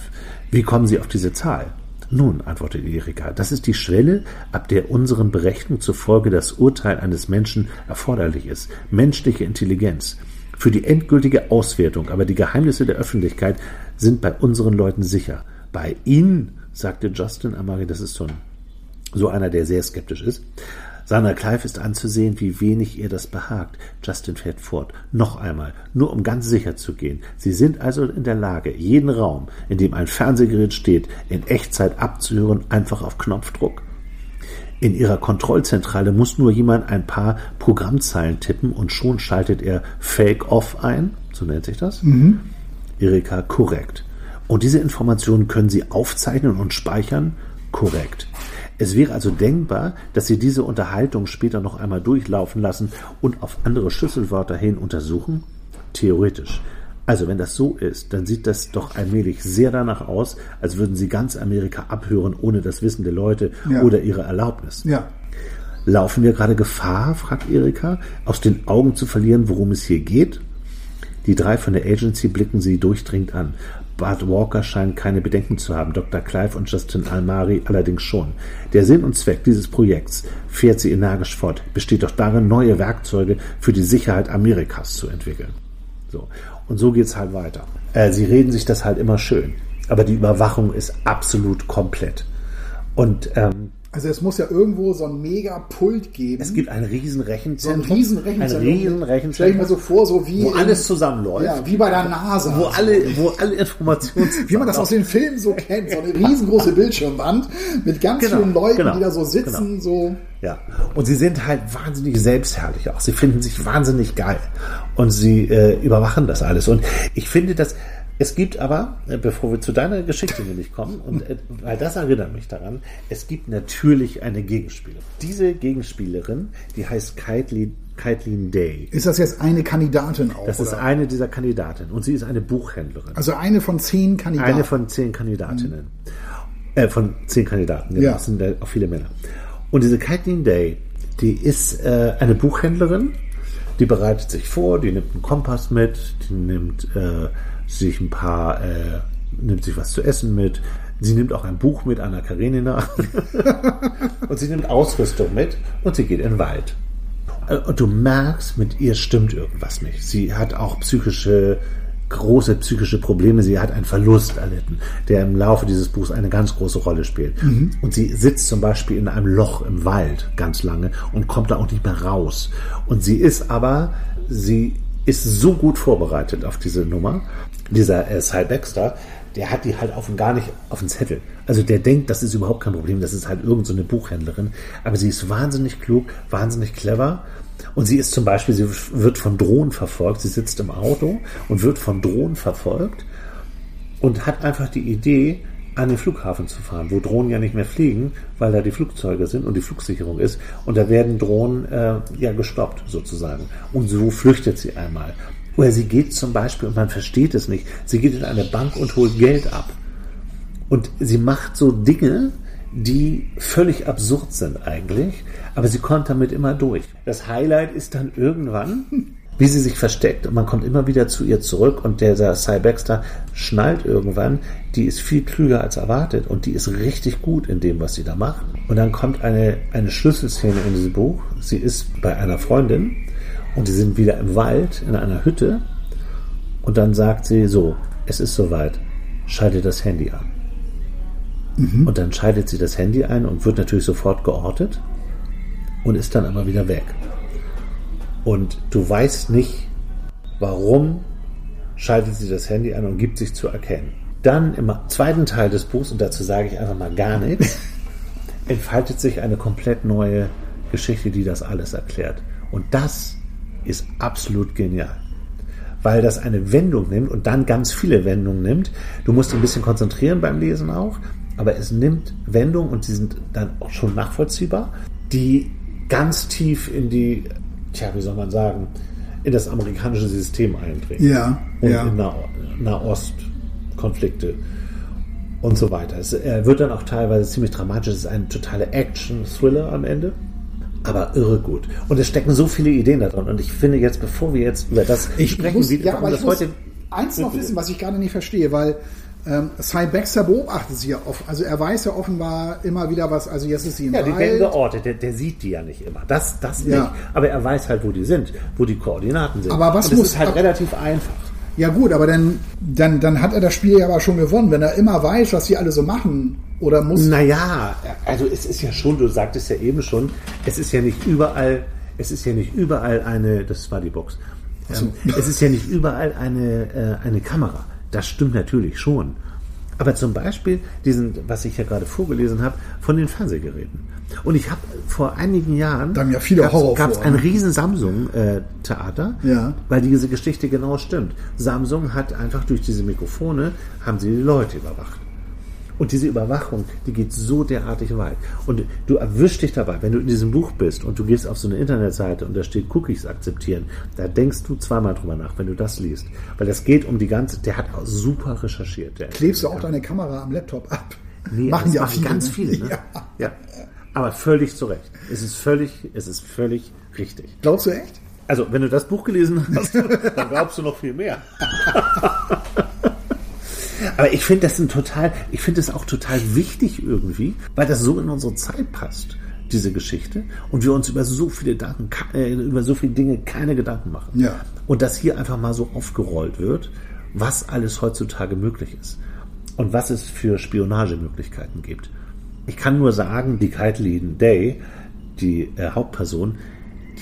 Wie kommen Sie auf diese Zahl? Nun, antwortete Erika, das ist die Schwelle, ab der unseren Berechnungen zufolge das Urteil eines Menschen erforderlich ist. Menschliche Intelligenz. Für die endgültige Auswertung aber die Geheimnisse der Öffentlichkeit sind bei unseren Leuten sicher. Bei Ihnen, sagte Justin Amari, das ist so, ein, so einer, der sehr skeptisch ist, Sandra Clive ist anzusehen, wie wenig ihr das behagt. Justin fährt fort. Noch einmal, nur um ganz sicher zu gehen. Sie sind also in der Lage, jeden Raum, in dem ein Fernsehgerät steht, in Echtzeit abzuhören, einfach auf Knopfdruck. In ihrer Kontrollzentrale muss nur jemand ein paar Programmzeilen tippen und schon schaltet er Fake Off ein, so nennt sich das. Mhm. Erika, korrekt. Und diese Informationen können Sie aufzeichnen und speichern? Korrekt. Es wäre also denkbar, dass sie diese Unterhaltung später noch einmal durchlaufen lassen und auf andere Schlüsselwörter hin untersuchen? Theoretisch. Also wenn das so ist, dann sieht das doch allmählich sehr danach aus, als würden sie ganz Amerika abhören, ohne das Wissen der Leute ja. oder ihre Erlaubnis. Ja. Laufen wir gerade Gefahr, fragt Erika, aus den Augen zu verlieren, worum es hier geht? Die drei von der Agency blicken sie durchdringend an. Bart Walker scheint keine Bedenken zu haben, Dr. Clive und Justin Almari allerdings schon. Der Sinn und Zweck dieses Projekts, fährt sie energisch fort, besteht doch darin, neue Werkzeuge für die Sicherheit Amerikas zu entwickeln. So. Und so geht's halt weiter. Äh, sie reden sich das halt immer schön. Aber die Überwachung ist absolut komplett. Und ähm, also es muss ja irgendwo so ein Mega-Pult geben. Es gibt ein riesen Rechenzentrum. So ein riesen Rechenzentrum. Ein riesen Rechenzentrum. Stell ich mir so vor, so wie... Wo alles zusammenläuft. Ja, wie bei der NASA. Wo alle, wo alle Informationen... wie man das aus den Filmen so kennt. So eine riesengroße Bildschirmwand mit ganz genau, vielen Leuten, genau, die da so sitzen, genau. so... Ja, und sie sind halt wahnsinnig selbstherrlich auch. Sie finden sich wahnsinnig geil. Und sie äh, überwachen das alles. Und ich finde, dass es gibt aber, äh, bevor wir zu deiner Geschichte nämlich kommen, und äh, weil das erinnert mich daran, es gibt natürlich eine Gegenspielerin. Diese Gegenspielerin, die heißt Kaitlin, Kaitlin Day. Ist das jetzt eine Kandidatin auch? Das ist oder? eine dieser Kandidatinnen und sie ist eine Buchhändlerin. Also eine von zehn Kandidaten. Eine von zehn Kandidatinnen. Mhm. Äh, von zehn Kandidaten, genau. ja. das sind auch viele Männer. Und diese Kaitlin Day, die ist äh, eine Buchhändlerin, die bereitet sich vor, die nimmt einen Kompass mit, die nimmt äh, sich ein paar, äh, nimmt sich was zu essen mit. Sie nimmt auch ein Buch mit, Anna Karenina. und sie nimmt Ausrüstung mit und sie geht in den Wald. Äh, und du merkst, mit ihr stimmt irgendwas nicht. Sie hat auch psychische, große psychische Probleme. Sie hat einen Verlust erlitten, der im Laufe dieses Buchs eine ganz große Rolle spielt. Mhm. Und sie sitzt zum Beispiel in einem Loch im Wald ganz lange und kommt da auch nicht mehr raus. Und sie ist aber, sie ist so gut vorbereitet auf diese Nummer, dieser äh, Cy Baxter, der hat die halt auf gar nicht auf dem Zettel. Also der denkt, das ist überhaupt kein Problem, das ist halt irgendeine so Buchhändlerin. Aber sie ist wahnsinnig klug, wahnsinnig clever. Und sie ist zum Beispiel, sie wird von Drohnen verfolgt. Sie sitzt im Auto und wird von Drohnen verfolgt und hat einfach die Idee, an den Flughafen zu fahren, wo Drohnen ja nicht mehr fliegen, weil da die Flugzeuge sind und die Flugsicherung ist. Und da werden Drohnen äh, ja gestoppt sozusagen. Und so flüchtet sie einmal. Oder sie geht zum Beispiel, und man versteht es nicht, sie geht in eine Bank und holt Geld ab. Und sie macht so Dinge, die völlig absurd sind eigentlich, aber sie kommt damit immer durch. Das Highlight ist dann irgendwann, wie sie sich versteckt und man kommt immer wieder zu ihr zurück und der Cy Baxter schnallt irgendwann, die ist viel klüger als erwartet und die ist richtig gut in dem, was sie da macht. Und dann kommt eine, eine Schlüsselszene in diesem Buch. Sie ist bei einer Freundin und die sind wieder im Wald in einer Hütte und dann sagt sie so, es ist soweit, schalte das Handy an. Mhm. Und dann schaltet sie das Handy ein und wird natürlich sofort geortet und ist dann aber wieder weg. Und du weißt nicht, warum schaltet sie das Handy an und gibt sich zu erkennen. Dann im zweiten Teil des Buchs, und dazu sage ich einfach mal gar nichts, entfaltet sich eine komplett neue Geschichte, die das alles erklärt. Und das ist absolut genial. Weil das eine Wendung nimmt und dann ganz viele Wendungen nimmt. Du musst ein bisschen konzentrieren beim Lesen auch, aber es nimmt Wendungen und die sind dann auch schon nachvollziehbar, die ganz tief in die, tja, wie soll man sagen, in das amerikanische System eindringen. Ja. Und ja. in Nah Nahostkonflikte und so weiter. Es wird dann auch teilweise ziemlich dramatisch. Es ist ein totaler Action-Thriller am Ende aber irre gut. Und es stecken so viele Ideen da drin. Und ich finde jetzt, bevor wir jetzt über das ich sprechen, muss, wie, ja, aber das ich heute eins noch wissen, was ich gerade nicht verstehe, weil ähm, Cy Baxter beobachtet sie ja oft. Also er weiß ja offenbar immer wieder was. Also jetzt ist sie im Ja, die Wald. werden geortet. Der, der, sieht die ja nicht immer. Das, das nicht. Ja. Aber er weiß halt, wo die sind, wo die Koordinaten sind. Aber was Und muss ist halt ab, relativ einfach. Ja gut, aber dann, dann, dann hat er das Spiel ja aber schon gewonnen, wenn er immer weiß, was sie alle so machen. Oder muss. Naja, also es ist ja schon, du sagtest ja eben schon, es ist ja nicht überall, es ist ja nicht überall eine, das war die Box. Ähm, es ist ja nicht überall eine, äh, eine Kamera. Das stimmt natürlich schon. Aber zum Beispiel diesen, was ich ja gerade vorgelesen habe, von den Fernsehgeräten. Und ich habe vor einigen Jahren da haben ja viele gab es ein riesen Samsung-Theater, äh, ja. weil diese Geschichte genau stimmt. Samsung hat einfach durch diese Mikrofone haben sie die Leute überwacht. Und diese Überwachung, die geht so derartig weit. Und du erwischst dich dabei, wenn du in diesem Buch bist und du gehst auf so eine Internetseite und da steht Cookies akzeptieren, da denkst du zweimal drüber nach, wenn du das liest. Weil das geht um die ganze, der hat auch super recherchiert. Der Klebst du auch deine Kamera am Laptop ab? Nee, machen ja machen ganz viele. Ne? Ja. ja. Aber völlig zu Recht. Es ist völlig, es ist völlig richtig. Glaubst du echt? Also, wenn du das Buch gelesen hast, dann glaubst du noch viel mehr. Aber ich finde das ein total, ich finde das auch total wichtig irgendwie, weil das so in unsere Zeit passt, diese Geschichte, und wir uns über so viele Daten, äh, über so viele Dinge keine Gedanken machen. Ja. Und dass hier einfach mal so aufgerollt wird, was alles heutzutage möglich ist und was es für Spionagemöglichkeiten gibt. Ich kann nur sagen, die Kaitlin Day, die äh, Hauptperson,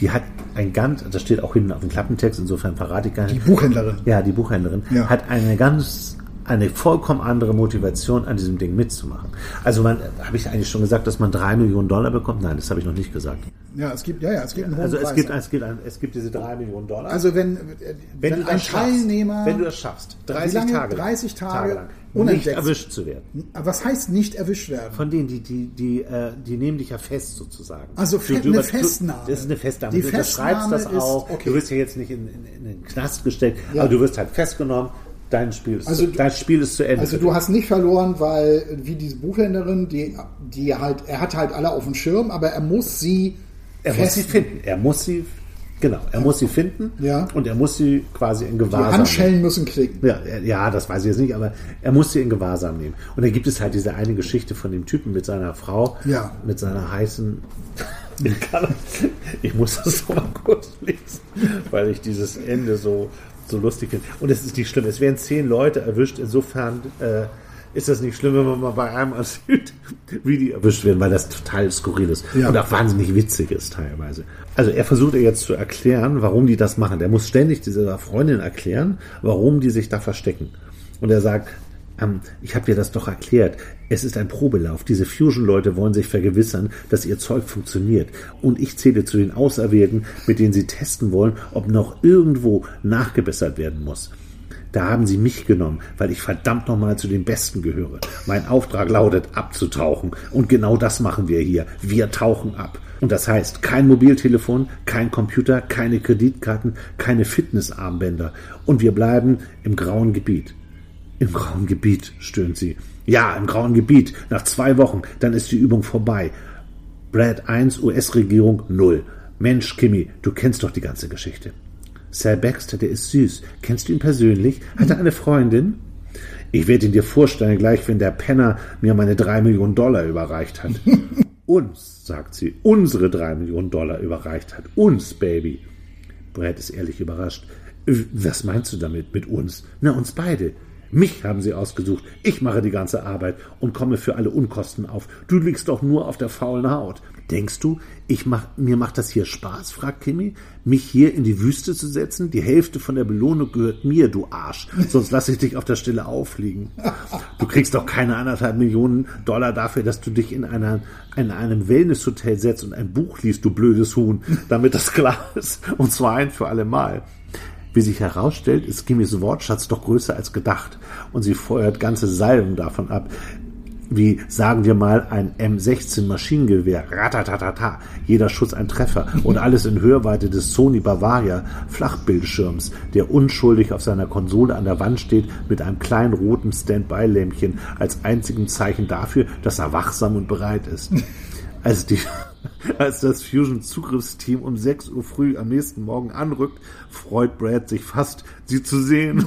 die hat ein ganz, das steht auch hinten auf dem Klappentext, insofern verrate ich gar nicht. Die Buchhändlerin. Ja, die Buchhändlerin ja. hat eine ganz eine vollkommen andere Motivation, an diesem Ding mitzumachen. Also man, habe ich eigentlich schon gesagt, dass man drei Millionen Dollar bekommt? Nein, das habe ich noch nicht gesagt. Ja, es gibt, ja, ja, es gibt einen hohen Also es Preis. gibt, es gibt, ein, es gibt diese drei Millionen Dollar. Also wenn, wenn, wenn ein Teilnehmer, schaffst, wenn du das schaffst, 30 lange, Tage, 30 Tage, Tage lang, nicht erwischt zu werden. Was heißt nicht erwischt werden? Von denen, die, die, die, äh, die nehmen dich ja fest sozusagen. Also du, du, eine Festnahme. Das ist eine Festnahme. Die du Festnahme das auch. okay. Du wirst ja jetzt nicht in, in, in den Knast gestellt, ja. aber du wirst halt festgenommen. Dein Spiel, ist, also, dein Spiel ist zu Ende. Also du hast nicht verloren, weil wie diese Buchhändlerin, die, die halt, er hat halt alle auf dem Schirm, aber er muss sie er muss sie finden. Er muss sie Genau, er muss sie finden ja. und er muss sie quasi in Gewahrsam Die Handschellen nehmen. müssen klicken. Ja, ja, das weiß ich jetzt nicht, aber er muss sie in Gewahrsam nehmen. Und dann gibt es halt diese eine Geschichte von dem Typen mit seiner Frau, ja. mit seiner heißen. ich muss das noch mal kurz lesen, weil ich dieses Ende so, so lustig finde. Und es ist nicht schlimm. Es werden zehn Leute erwischt. Insofern äh, ist das nicht schlimm, wenn man mal bei einem Asyl wie die erwischt werden, weil das total skurril ist ja. und auch wahnsinnig witzig ist teilweise. Also er versucht jetzt zu erklären, warum die das machen. Der muss ständig dieser Freundin erklären, warum die sich da verstecken. Und er sagt, ähm, ich habe dir das doch erklärt. Es ist ein Probelauf. Diese Fusion-Leute wollen sich vergewissern, dass ihr Zeug funktioniert. Und ich zähle zu den Auserwählten, mit denen sie testen wollen, ob noch irgendwo nachgebessert werden muss. Da haben sie mich genommen, weil ich verdammt nochmal zu den Besten gehöre. Mein Auftrag lautet, abzutauchen. Und genau das machen wir hier. Wir tauchen ab. Und das heißt, kein Mobiltelefon, kein Computer, keine Kreditkarten, keine Fitnessarmbänder. Und wir bleiben im grauen Gebiet. Im grauen Gebiet, stöhnt sie. Ja, im grauen Gebiet. Nach zwei Wochen, dann ist die Übung vorbei. Brad 1, US-Regierung 0. Mensch, Kimmy, du kennst doch die ganze Geschichte. Sir Baxter, der ist süß. Kennst du ihn persönlich? Hat er eine Freundin? Ich werde ihn dir vorstellen, gleich wenn der Penner mir meine drei Millionen Dollar überreicht hat. Uns, sagt sie, unsere drei Millionen Dollar überreicht hat. Uns, Baby. Brad ist ehrlich überrascht. Was meinst du damit, mit uns? Na, uns beide. Mich haben sie ausgesucht. Ich mache die ganze Arbeit und komme für alle Unkosten auf. Du liegst doch nur auf der faulen Haut. Denkst du, ich mach, mir macht das hier Spaß? fragt Kimmy. Mich hier in die Wüste zu setzen? Die Hälfte von der Belohnung gehört mir, du Arsch. Sonst lasse ich dich auf der Stelle auffliegen. Du kriegst doch keine anderthalb Millionen Dollar dafür, dass du dich in, einer, in einem Wellnesshotel setzt und ein Buch liest, du blödes Huhn, damit das klar ist. Und zwar ein für alle Mal. Wie sich herausstellt, ist Kimmys Wortschatz doch größer als gedacht. Und sie feuert ganze Salven davon ab. Wie sagen wir mal ein M16 Maschinengewehr, ratatatata, jeder Schuss ein Treffer. Und alles in Hörweite des Sony Bavaria Flachbildschirms, der unschuldig auf seiner Konsole an der Wand steht mit einem kleinen roten Standby-Lämpchen als einzigem Zeichen dafür, dass er wachsam und bereit ist. Als die als das Fusion-Zugriffsteam um 6 Uhr früh am nächsten Morgen anrückt, freut Brad sich fast, sie zu sehen.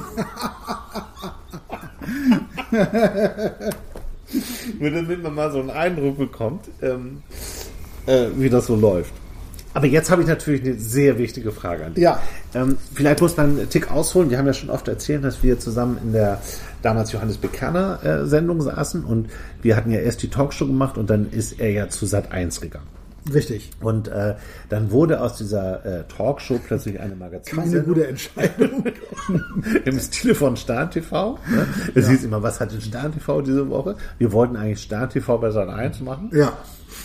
Nur damit man mal so einen Eindruck bekommt, ähm, äh, wie das so läuft. Aber jetzt habe ich natürlich eine sehr wichtige Frage an dich. Ja. Ähm, vielleicht muss man einen Tick ausholen. Wir haben ja schon oft erzählt, dass wir zusammen in der damals Johannes Bekerner äh, Sendung saßen und wir hatten ja erst die Talkshow gemacht und dann ist er ja zu Sat 1 gegangen. Richtig. Und äh, dann wurde aus dieser äh, Talkshow plötzlich eine Magazin. Keine gute Entscheidung. Im Stile von Stern TV. Ne? Es ja. hieß immer, was hat denn Stern TV diese Woche? Wir wollten eigentlich Stern TV bei Sat 1 machen. Ja.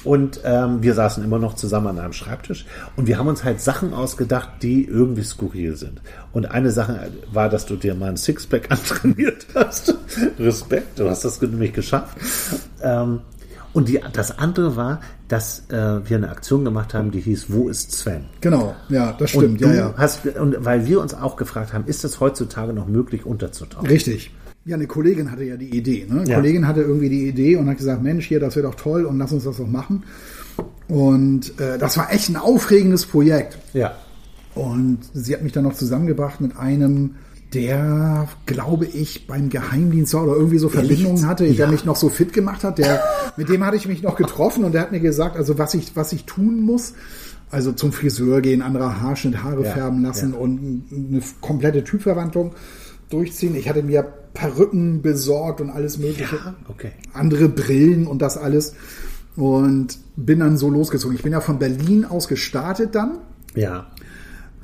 Und ähm, wir saßen immer noch zusammen an einem Schreibtisch und wir haben uns halt Sachen ausgedacht, die irgendwie skurril sind. Und eine Sache war, dass du dir mal ein Sixpack antrainiert hast. Respekt, du hast das nämlich geschafft. Ähm, und die, das andere war, dass äh, wir eine Aktion gemacht haben, die hieß Wo ist Sven? Genau, ja, das stimmt. Und ja, ja. Hast, und weil wir uns auch gefragt haben, ist es heutzutage noch möglich unterzutauchen? Richtig. Ja, eine Kollegin hatte ja die Idee. Ne? Eine ja. Kollegin hatte irgendwie die Idee und hat gesagt, Mensch, hier, das wäre doch toll und lass uns das doch machen. Und äh, das war echt ein aufregendes Projekt. Ja. Und sie hat mich dann noch zusammengebracht mit einem, der, glaube ich, beim Geheimdienst war oder irgendwie so Verbindungen hatte, ja. der mich noch so fit gemacht hat. Der, mit dem hatte ich mich noch getroffen und der hat mir gesagt, also was ich, was ich tun muss. Also zum Friseur gehen, anderer Haarschnitt, Haare ja. färben lassen ja. und eine komplette Typverwandlung durchziehen. Ich hatte mir Perücken besorgt und alles mögliche. Ja, okay. Andere Brillen und das alles. Und bin dann so losgezogen. Ich bin ja von Berlin aus gestartet dann. Ja.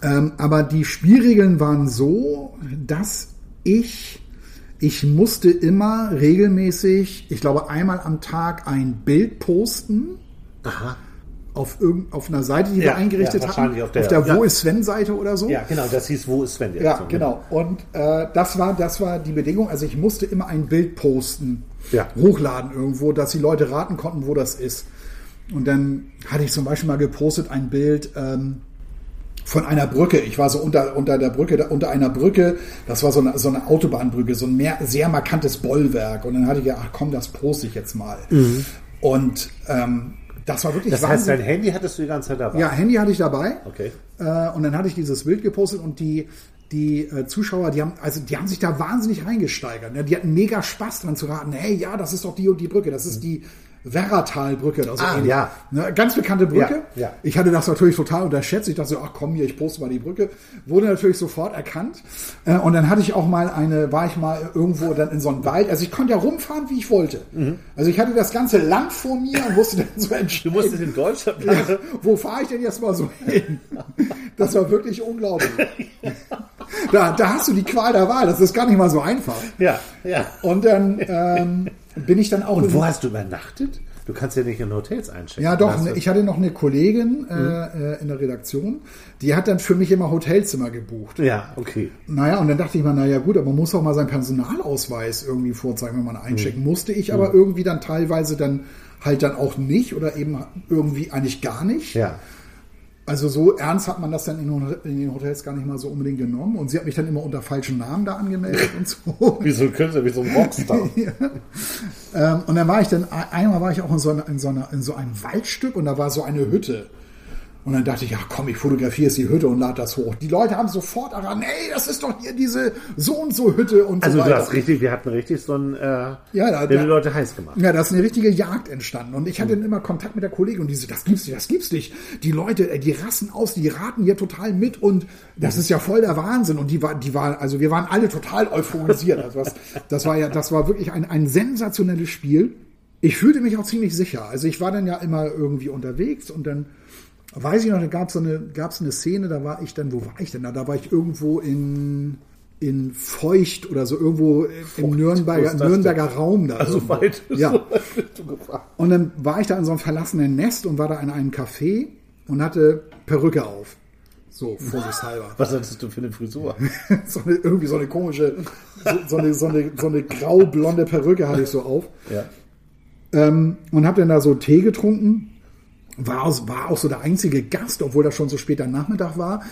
Ähm, aber die Spielregeln waren so, dass ich, ich musste immer regelmäßig, ich glaube einmal am Tag ein Bild posten. Aha auf, irgend, auf einer Seite, die ja, wir eingerichtet ja, hatten. Auf der, auf der ja. Wo ist Sven-Seite oder so. Ja, genau, das hieß Wo ist Sven. Ja, Aktion, genau. Und äh, das, war, das war die Bedingung. Also ich musste immer ein Bild posten, hochladen irgendwo, dass die Leute raten konnten, wo das ist. Und dann hatte ich zum Beispiel mal gepostet ein Bild ähm, von einer Brücke. Ich war so unter, unter der Brücke, unter einer Brücke. Das war so eine, so eine Autobahnbrücke, so ein mehr, sehr markantes Bollwerk. Und dann hatte ich ja, ach komm, das poste ich jetzt mal. Mhm. Und ähm, das war wirklich Das heißt, dein Handy hattest du die ganze Zeit dabei? Ja, Handy hatte ich dabei. Okay. Äh, und dann hatte ich dieses Bild gepostet und die, die äh, Zuschauer, die haben, also die haben sich da wahnsinnig reingesteigert. Ne? Die hatten mega Spaß dran zu raten, hey, ja, das ist doch die und die Brücke, das ist mhm. die Werratalbrücke oder so ah, ähnlich. Ja. Ne, ganz bekannte Brücke. Ja, ja. Ich hatte das natürlich total unterschätzt. Ich dachte so, ach komm hier, ich poste mal die Brücke. Wurde natürlich sofort erkannt. Äh, und dann hatte ich auch mal eine, war ich mal irgendwo dann in so einem Wald. Also ich konnte ja rumfahren, wie ich wollte. Mhm. Also ich hatte das ganze Land vor mir und wusste dann so entscheiden. Du musstest in Deutschland. Ja, wo fahre ich denn jetzt mal so hin? Das war wirklich unglaublich. Da, da hast du die Qual der Wahl. Das ist gar nicht mal so einfach. Ja, ja. Und dann ähm, bin ich dann auch. Und wo hast du übernachtet? Du kannst ja nicht in Hotels einchecken. Ja, doch. Ne, ich hatte noch eine Kollegin äh, mhm. äh, in der Redaktion, die hat dann für mich immer Hotelzimmer gebucht. Ja, okay. Naja, und dann dachte ich mal, naja gut, aber man muss auch mal seinen Personalausweis irgendwie vorzeigen, wenn man einchecken. Mhm. Musste ich aber mhm. irgendwie dann teilweise dann halt dann auch nicht oder eben irgendwie eigentlich gar nicht. Ja. Also so ernst hat man das dann in, den Hotels gar nicht mal so unbedingt genommen. Und sie hat mich dann immer unter falschen Namen da angemeldet und so. wie so ein Künstler, wie so ein Rockstar. ja. ähm, und dann war ich dann, einmal war ich auch in so, einer, in, so einer, in so einem Waldstück und da war so eine Hütte. Und dann dachte ich, ja komm, ich fotografiere jetzt die Hütte und lade das hoch. Die Leute haben sofort daran, ey, das ist doch hier diese so und so Hütte und also so weiter. Also du hast richtig, wir hatten richtig so ein, äh, ja, da, die Leute heiß gemacht. Ja, da ist eine richtige Jagd entstanden. Und ich hatte dann immer Kontakt mit der Kollegin und die so, das gibt's nicht, das gibt's nicht. Die Leute, die rassen aus, die raten hier total mit und das ist ja voll der Wahnsinn. Und die war, die war, also wir waren alle total euphorisiert. Also was, das war ja, das war wirklich ein, ein sensationelles Spiel. Ich fühlte mich auch ziemlich sicher. Also ich war dann ja immer irgendwie unterwegs und dann weiß ich noch, da gab es so eine, gab's eine Szene, da war ich dann, wo war ich denn da? Da war ich irgendwo in, in Feucht oder so, irgendwo Feucht, im Nürnberger, Nürnberger Raum da. Also irgendwo. weit. Ja. So und dann war ich da in so einem verlassenen Nest und war da in einem Café und hatte Perücke auf. So, vorsichtshalber. Was hattest du für eine Frisur? so eine, irgendwie so eine komische, so, so, eine, so, eine, so eine grau-blonde Perücke hatte ich so auf. Ja. Ähm, und hab dann da so Tee getrunken war, war auch so der einzige Gast, obwohl das schon so später Nachmittag war.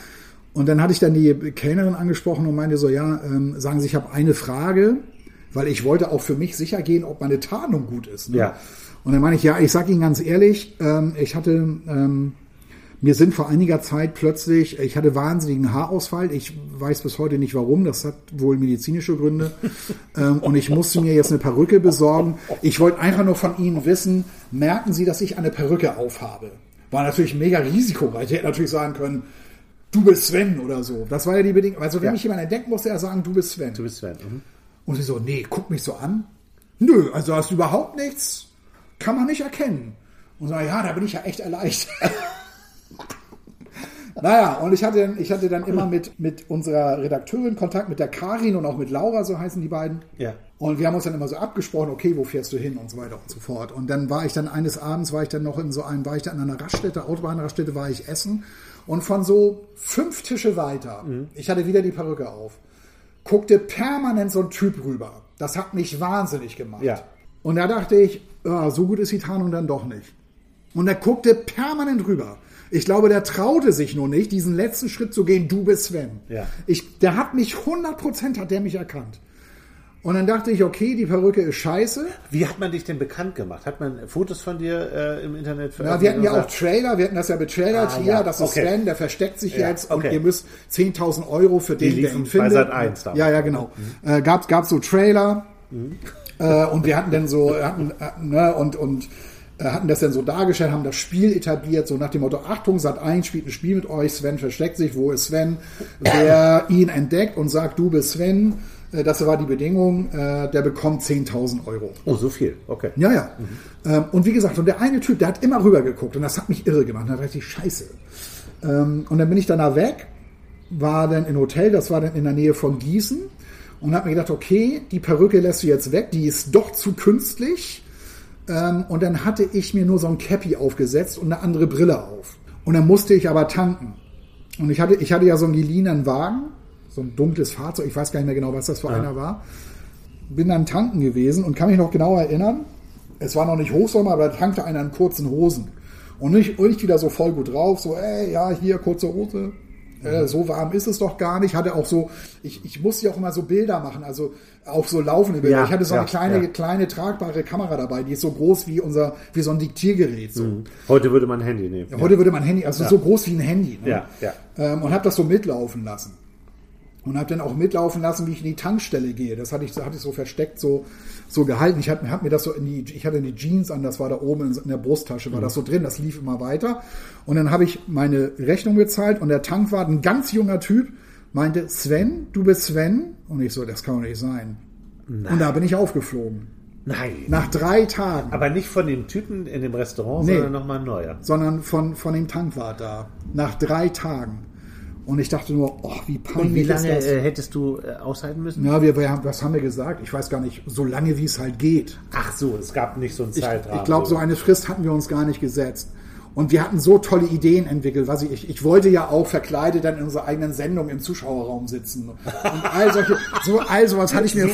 Und dann hatte ich dann die Kellnerin angesprochen und meinte so, ja, ähm, sagen Sie, ich habe eine Frage, weil ich wollte auch für mich sicher gehen, ob meine Tarnung gut ist. Ne? Ja. Und dann meine ich, ja, ich sage Ihnen ganz ehrlich, ähm, ich hatte ähm, mir sind vor einiger Zeit plötzlich, ich hatte wahnsinnigen Haarausfall. Ich weiß bis heute nicht warum. Das hat wohl medizinische Gründe. ähm, und ich musste mir jetzt eine Perücke besorgen. Ich wollte einfach nur von Ihnen wissen, merken Sie, dass ich eine Perücke aufhabe? War natürlich mega risikoreich. Ich hätte natürlich sagen können, du bist Sven oder so. Das war ja die Bedingung. Also wenn ja. mich jemand entdeckt, musste er sagen, du bist Sven. Du bist Sven. Mhm. Und sie so, nee, guck mich so an. Nö, also hast du überhaupt nichts. Kann man nicht erkennen. Und so, ja, da bin ich ja echt erleichtert. Naja, und ich hatte, ich hatte dann immer mit, mit unserer Redakteurin Kontakt, mit der Karin und auch mit Laura, so heißen die beiden. Ja. Und wir haben uns dann immer so abgesprochen, okay, wo fährst du hin und so weiter und so fort. Und dann war ich dann eines Abends, war ich dann noch in so einem, war ich dann an einer Raststätte, Autobahnraststätte, war ich essen. Und von so fünf Tische weiter, mhm. ich hatte wieder die Perücke auf, guckte permanent so ein Typ rüber. Das hat mich wahnsinnig gemacht. Ja. Und da dachte ich, oh, so gut ist die Tarnung dann doch nicht. Und er guckte permanent rüber. Ich glaube, der traute sich nur nicht, diesen letzten Schritt zu gehen, du bist Sven. Ja. Ich, der hat mich 100% hat der mich erkannt. Und dann dachte ich, okay, die Perücke ist scheiße. Wie hat man dich denn bekannt gemacht? Hat man Fotos von dir äh, im Internet veröffentlicht? Ja, wir hatten ja auch Trailer, wir hatten das ja betrailert. Ah, Hier, ja. das ist okay. Sven, der versteckt sich ja, jetzt okay. und ihr müsst 10.000 Euro für den, der ihn findet. Bei Sat 1 ja, ja, genau. Mhm. Äh, gab, gab so Trailer mhm. äh, und wir hatten dann so, hatten, äh, ne, und, und hatten das dann so dargestellt, haben das Spiel etabliert, so nach dem Motto, Achtung, Sat 1 spielt ein Spiel mit euch, Sven versteckt sich, wo ist Sven? Wer ihn entdeckt und sagt, du bist Sven, äh, das war die Bedingung, äh, der bekommt 10.000 Euro. Oh, so viel, okay. Ja, ja. Mhm. Und wie gesagt, und der eine Typ, der hat immer rüber geguckt und das hat mich irre gemacht. Da dachte ich, scheiße. Ähm, und dann bin ich danach weg, war dann in Hotel, das war dann in der Nähe von Gießen und habe mir gedacht, okay, die Perücke lässt du jetzt weg, die ist doch zu künstlich. Ähm, und dann hatte ich mir nur so ein Cappy aufgesetzt und eine andere Brille auf. Und dann musste ich aber tanken. Und ich hatte, ich hatte ja so einen geliehenen Wagen so ein dunkles Fahrzeug, ich weiß gar nicht mehr genau, was das für ja. einer war. Bin dann tanken gewesen und kann mich noch genau erinnern, es war noch nicht Hochsommer, aber da tankte einer in kurzen Hosen. Und nicht, und nicht wieder so voll gut drauf, so, ey, ja, hier, kurze Hose, äh, so warm ist es doch gar nicht. Hatte auch so, ich, ich musste ja auch immer so Bilder machen, also auch so laufende Bilder. Ja, ich hatte so ja, eine kleine, ja. kleine tragbare Kamera dabei, die ist so groß wie unser, wie so ein Diktiergerät. So. Mhm. Heute würde man ein Handy nehmen. Heute würde man ein Handy, also so groß wie ein Handy. Ne? Ja, ja. Ähm, und habe das so mitlaufen lassen und habe dann auch mitlaufen lassen, wie ich in die Tankstelle gehe. Das hatte ich, hatte ich so versteckt so, so gehalten. Ich habe hab mir das so in die, ich hatte die Jeans an, das war da oben in, der Brusttasche, war mhm. das so drin, das lief immer weiter. Und dann habe ich meine Rechnung bezahlt und der Tankwart, ein ganz junger Typ, meinte, Sven, du bist Sven? Und ich so, das kann doch nicht sein. Nein. Und da bin ich aufgeflogen. Nein. Nach drei Tagen. Aber nicht von dem Typen in dem Restaurant, nee, sondern nochmal neuer. Sondern von, von dem Tankwart da. Nach drei Tagen. Und ich dachte nur, oh, wie peinlich Und wie lange ist das? Äh, hättest du äh, aushalten müssen? Ja, wir, wir haben, was haben wir gesagt? Ich weiß gar nicht, so lange wie es halt geht. Ach so, es gab nicht so einen Zeitrahmen. Ich, ich glaube, so eine Frist hatten wir uns gar nicht gesetzt. Und wir hatten so tolle Ideen entwickelt. Was ich, ich wollte ja auch verkleidet dann in unserer eigenen Sendung im Zuschauerraum sitzen. Und all solche, so, all sowas hatte ich mir,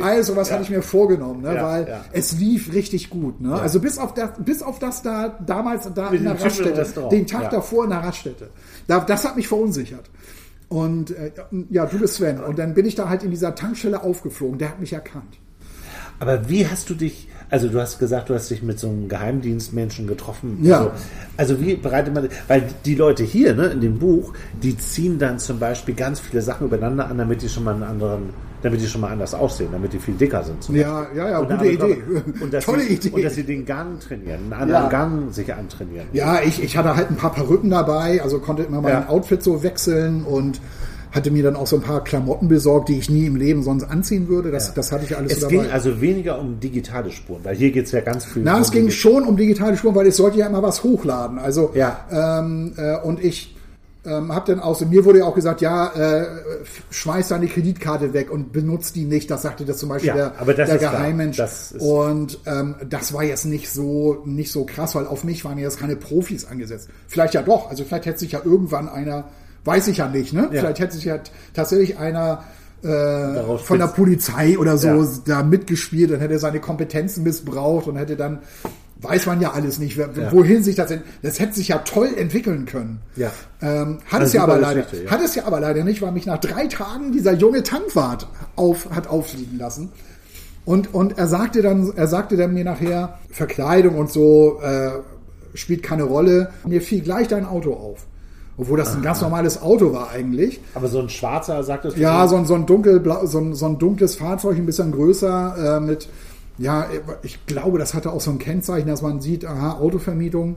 all sowas ja. hatte ich mir vorgenommen, ne? Ja, weil ja. es lief richtig gut, ne? Also bis auf das, bis auf das da, damals da Mit in der Raststätte, den Tag davor in der Raststätte. Da, das hat mich verunsichert. Und äh, ja, du bist Sven. Und dann bin ich da halt in dieser Tankstelle aufgeflogen. Der hat mich erkannt. Aber wie hast du dich also du hast gesagt, du hast dich mit so einem Geheimdienstmenschen getroffen. Ja. Also, also wie bereitet man, weil die Leute hier, ne, in dem Buch, die ziehen dann zum Beispiel ganz viele Sachen übereinander an, damit die schon mal einen anderen, damit die schon mal anders aussehen, damit die viel dicker sind. Ja, ja, ja, gute Idee. Und Tolle sie, Idee. Und dass sie den Gang trainieren, einen anderen ja. Gang sich antrainieren. Ja, ich, ich hatte halt ein paar Perücken dabei, also konnte immer mein ja. Outfit so wechseln und hatte mir dann auch so ein paar Klamotten besorgt, die ich nie im Leben sonst anziehen würde. Das, ja. das hatte ich alles es so dabei. Es ging also weniger um digitale Spuren, weil hier geht es ja ganz viel. Na, um es ging schon um digitale Spuren, weil ich sollte ja immer was hochladen. Also ja. ähm, äh, und ich ähm, habe dann auch so, mir wurde ja auch gesagt, ja, äh, schmeiß deine Kreditkarte weg und benutzt die nicht. Das sagte das zum Beispiel ja, der, der Geheimmensch. und ähm, das war jetzt nicht so nicht so krass, weil auf mich waren jetzt keine Profis angesetzt. Vielleicht ja doch. Also vielleicht hätte sich ja irgendwann einer Weiß ich ja nicht, ne? Ja. Vielleicht hätte sich ja tatsächlich einer äh, von der Polizei oder so ja. da mitgespielt und hätte seine Kompetenzen missbraucht und hätte dann weiß man ja alles nicht, ja. wohin sich das, das hätte sich ja toll entwickeln können. Ja. Ähm, hat also es ja aber leider, ja. hat es ja aber leider nicht, weil mich nach drei Tagen dieser junge Tankwart auf, hat auffliegen lassen. Und, und er sagte dann, er sagte dann mir nachher, Verkleidung und so, äh, spielt keine Rolle. Mir fiel gleich dein Auto auf. Obwohl das ein ganz normales Auto war eigentlich. Aber so ein schwarzer, sagt das? Ja, so ein, so ein, dunkelblau, so ein, so ein dunkles Fahrzeug, ein bisschen größer, äh, mit, ja, ich glaube, das hatte auch so ein Kennzeichen, dass man sieht, aha, Autovermietung.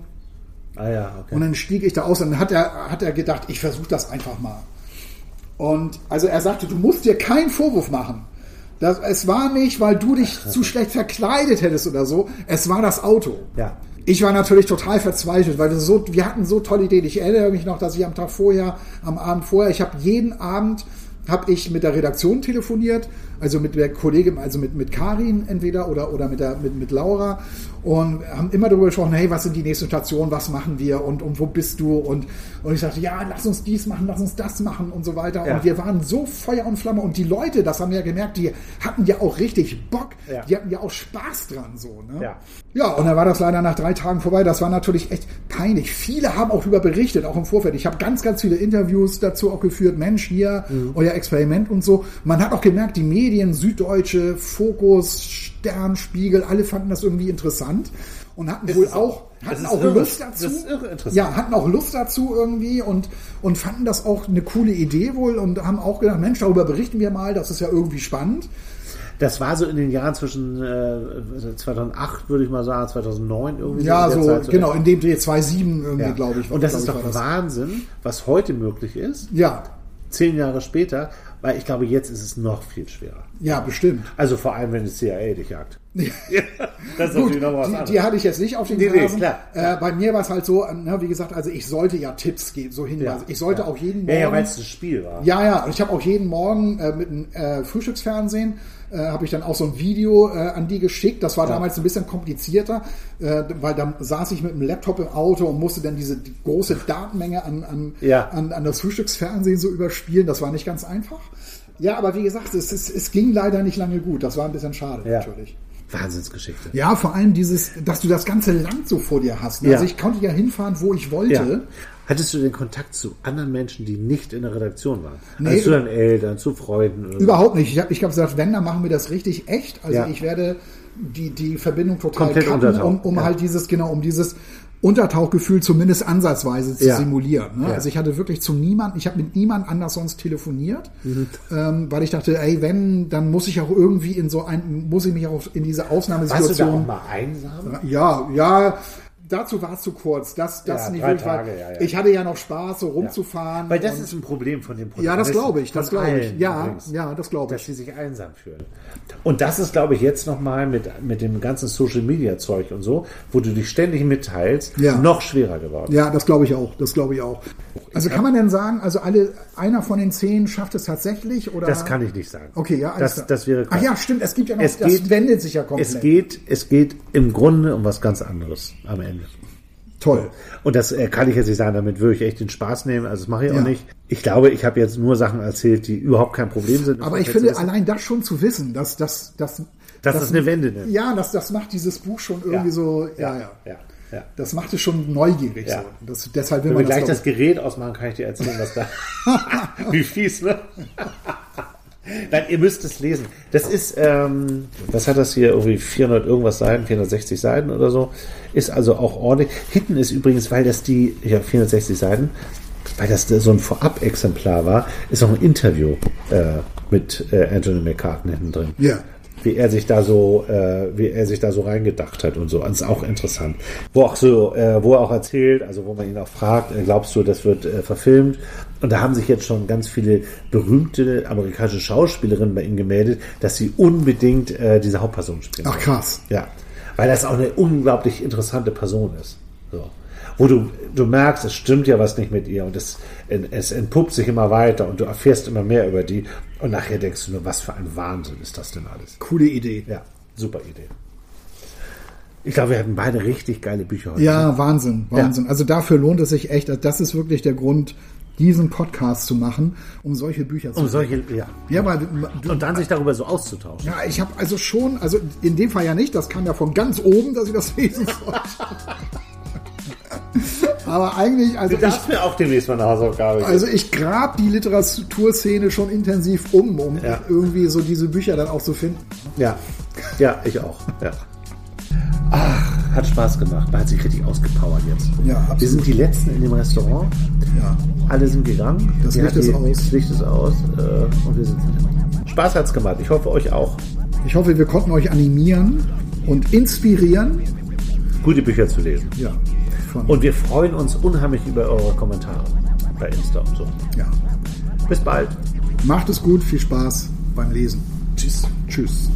Ah ja, okay. Und dann stieg ich da aus und dann hat er, hat er gedacht, ich versuche das einfach mal. Und also er sagte, du musst dir keinen Vorwurf machen. Das, es war nicht, weil du dich zu schlecht verkleidet hättest oder so. Es war das Auto. Ja Ich war natürlich total verzweifelt, weil wir so, wir hatten so tolle Ideen. Ich erinnere mich noch, dass ich am Tag vorher, am Abend vorher, ich habe jeden Abend habe ich mit der Redaktion telefoniert, also mit der Kollegin, also mit, mit Karin entweder oder, oder mit, der, mit, mit Laura und haben immer darüber gesprochen, hey, was sind die nächsten Stationen, was machen wir und, und wo bist du? Und, und ich sagte, ja, lass uns dies machen, lass uns das machen und so weiter. Ja. Und wir waren so Feuer und Flamme und die Leute, das haben wir ja gemerkt, die hatten ja auch richtig Bock, ja. die hatten ja auch Spaß dran so. Ne? Ja. ja, und dann war das leider nach drei Tagen vorbei. Das war natürlich echt peinlich. Viele haben auch darüber berichtet, auch im Vorfeld. Ich habe ganz, ganz viele Interviews dazu auch geführt. Mensch, hier, mhm. euer Experiment und so. Man hat auch gemerkt, die Medien, Süddeutsche, Fokus, Stern, Spiegel, alle fanden das irgendwie interessant und hatten wohl auch hatten auch irre. Lust dazu. Das ist irre interessant. Ja, hatten auch Lust dazu irgendwie und und fanden das auch eine coole Idee wohl und haben auch gedacht, Mensch, darüber berichten wir mal, das ist ja irgendwie spannend. Das war so in den Jahren zwischen äh, 2008, würde ich mal sagen, 2009 irgendwie. Ja, so, Zeit, so genau, in dem Dreh 2007 irgendwie, ja. glaube ich. Und das ist doch Wahnsinn, was heute möglich ist. Ja. Zehn Jahre später, weil ich glaube, jetzt ist es noch viel schwerer. Ja, bestimmt. Also vor allem, wenn die CIA dich jagt. das ist Gut, noch was die, die hatte ich jetzt nicht auf den nee, nee, klar. Äh, bei mir war es halt so, ne, wie gesagt, also ich sollte ja Tipps geben, so hinweisen. Ja, ich sollte ja. auch jeden Morgen. Ja, ja weil es ein Spiel war. Ja, ja. Und ich habe auch jeden Morgen äh, mit einem äh, Frühstücksfernsehen äh, habe ich dann auch so ein Video äh, an die geschickt. Das war ja. damals ein bisschen komplizierter, äh, weil dann saß ich mit dem Laptop im Auto und musste dann diese die große Datenmenge an, an, ja. an, an das Frühstücksfernsehen so überspielen. Das war nicht ganz einfach. Ja, aber wie gesagt, es, es, es ging leider nicht lange gut. Das war ein bisschen schade ja. natürlich. Wahnsinnsgeschichte. Ja, vor allem dieses, dass du das ganze Land so vor dir hast. Ne? Ja. Also ich konnte ja hinfahren, wo ich wollte. Ja. Hattest du den Kontakt zu anderen Menschen, die nicht in der Redaktion waren? Nee, also zu deinen Eltern, zu Freunden? Überhaupt nicht. Ich habe ich hab gesagt, wenn, dann machen wir das richtig echt. Also ja. ich werde die, die Verbindung total Komplett cutten, um, um halt dieses, genau, um dieses Untertauchgefühl zumindest ansatzweise zu ja. simulieren. Ne? Ja. Also ich hatte wirklich zu niemand, ich habe mit niemand anders sonst telefoniert, mhm. ähm, weil ich dachte, ey, wenn, dann muss ich auch irgendwie in so ein, muss ich mich auch in diese Ausnahmesituation. Warst du da auch mal einsam? Ja, ja dazu war es zu kurz. Das, das ja, nicht wirklich. Tage, ja, ja. Ich hatte ja noch Spaß, so rumzufahren. Weil das ist ein Problem von dem Produkt. Ja, das glaube ich. Das glaube ich. Ja, übrigens, ja, das glaube ich. Dass sie sich einsam fühlen. Und das ist, glaube ich, jetzt nochmal mit, mit dem ganzen Social Media Zeug und so, wo du dich ständig mitteilst, noch schwerer geworden. Ja, das glaube ich auch. Das glaube ich auch. Also kann man denn sagen, also alle, einer von den zehn schafft es tatsächlich? Oder? Das kann ich nicht sagen. Okay, ja. Das, das wäre klar. Ach ja, stimmt. Es gibt ja noch, es das geht, wendet sich ja komplett. Es geht, es geht im Grunde um was ganz anderes am Ende. Toll. Und das äh, kann ich jetzt nicht sagen, damit würde ich echt den Spaß nehmen. Also das mache ich ja. auch nicht. Ich glaube, ich habe jetzt nur Sachen erzählt, die überhaupt kein Problem sind. Aber ich finde, allein das schon zu wissen, dass das, das, das, das ist eine Wende. Ne? Ja, das, das macht dieses Buch schon irgendwie ja. so, ja, ja. ja. Ja. Das macht es schon neugierig. Ja. So. Das, deshalb will Wenn man wir gleich das, das Gerät ausmachen, kann ich dir erzählen, was da. Wie fies, ne? Nein, ihr müsst es lesen. Das ist, ähm, was hat das hier, irgendwie 400 irgendwas Seiten, 460 Seiten oder so. Ist also auch ordentlich. Hinten ist übrigens, weil das die, ja, 460 Seiten, weil das so ein Vorab-Exemplar war, ist auch ein Interview äh, mit äh, Anthony McCartney hinten drin. Ja wie er sich da so, äh, wie er sich da so reingedacht hat und so. Das ist auch interessant. Wo auch so, äh, wo er auch erzählt, also wo man ihn auch fragt, äh, glaubst du, das wird äh, verfilmt? Und da haben sich jetzt schon ganz viele berühmte amerikanische Schauspielerinnen bei ihm gemeldet, dass sie unbedingt äh, diese Hauptperson spielen. Ach krass. Ja. Weil das auch eine unglaublich interessante Person ist. Wo du, du merkst, es stimmt ja was nicht mit ihr und es, es entpuppt sich immer weiter und du erfährst immer mehr über die und nachher denkst du nur, was für ein Wahnsinn ist das denn alles. Coole Idee. Ja, super Idee. Ich glaube, wir hatten beide richtig geile Bücher heute. Ja, Wahnsinn, Wahnsinn. Ja. Also dafür lohnt es sich echt. Das ist wirklich der Grund, diesen Podcast zu machen, um solche Bücher zu Um solche, ja. Ja, weil du, und dann sich darüber so auszutauschen. Ja, ich habe also schon, also in dem Fall ja nicht, das kam ja von ganz oben, dass ich das lesen sollte. Aber eigentlich, also. Du darfst ich, mir auch demnächst mal eine Hausaufgabe Also ich grab die Literaturszene schon intensiv um, um ja. irgendwie so diese Bücher dann auch zu finden. Ja, ja, ich auch. Ja. Ach, hat Spaß gemacht. Man hat sich richtig ausgepowert jetzt. Ja, absolut. Wir sind die Letzten in dem Restaurant. Ja. Alle sind gegangen. Das Licht ist aus. Das Licht ist aus. Äh, und wir sitzen. Spaß hat's gemacht. Ich hoffe, euch auch. Ich hoffe, wir konnten euch animieren und inspirieren. Gute Bücher zu lesen. Ja. Und wir freuen uns unheimlich über eure Kommentare bei Insta und so. Ja. Bis bald. Macht es gut, viel Spaß beim Lesen. Tschüss. Tschüss.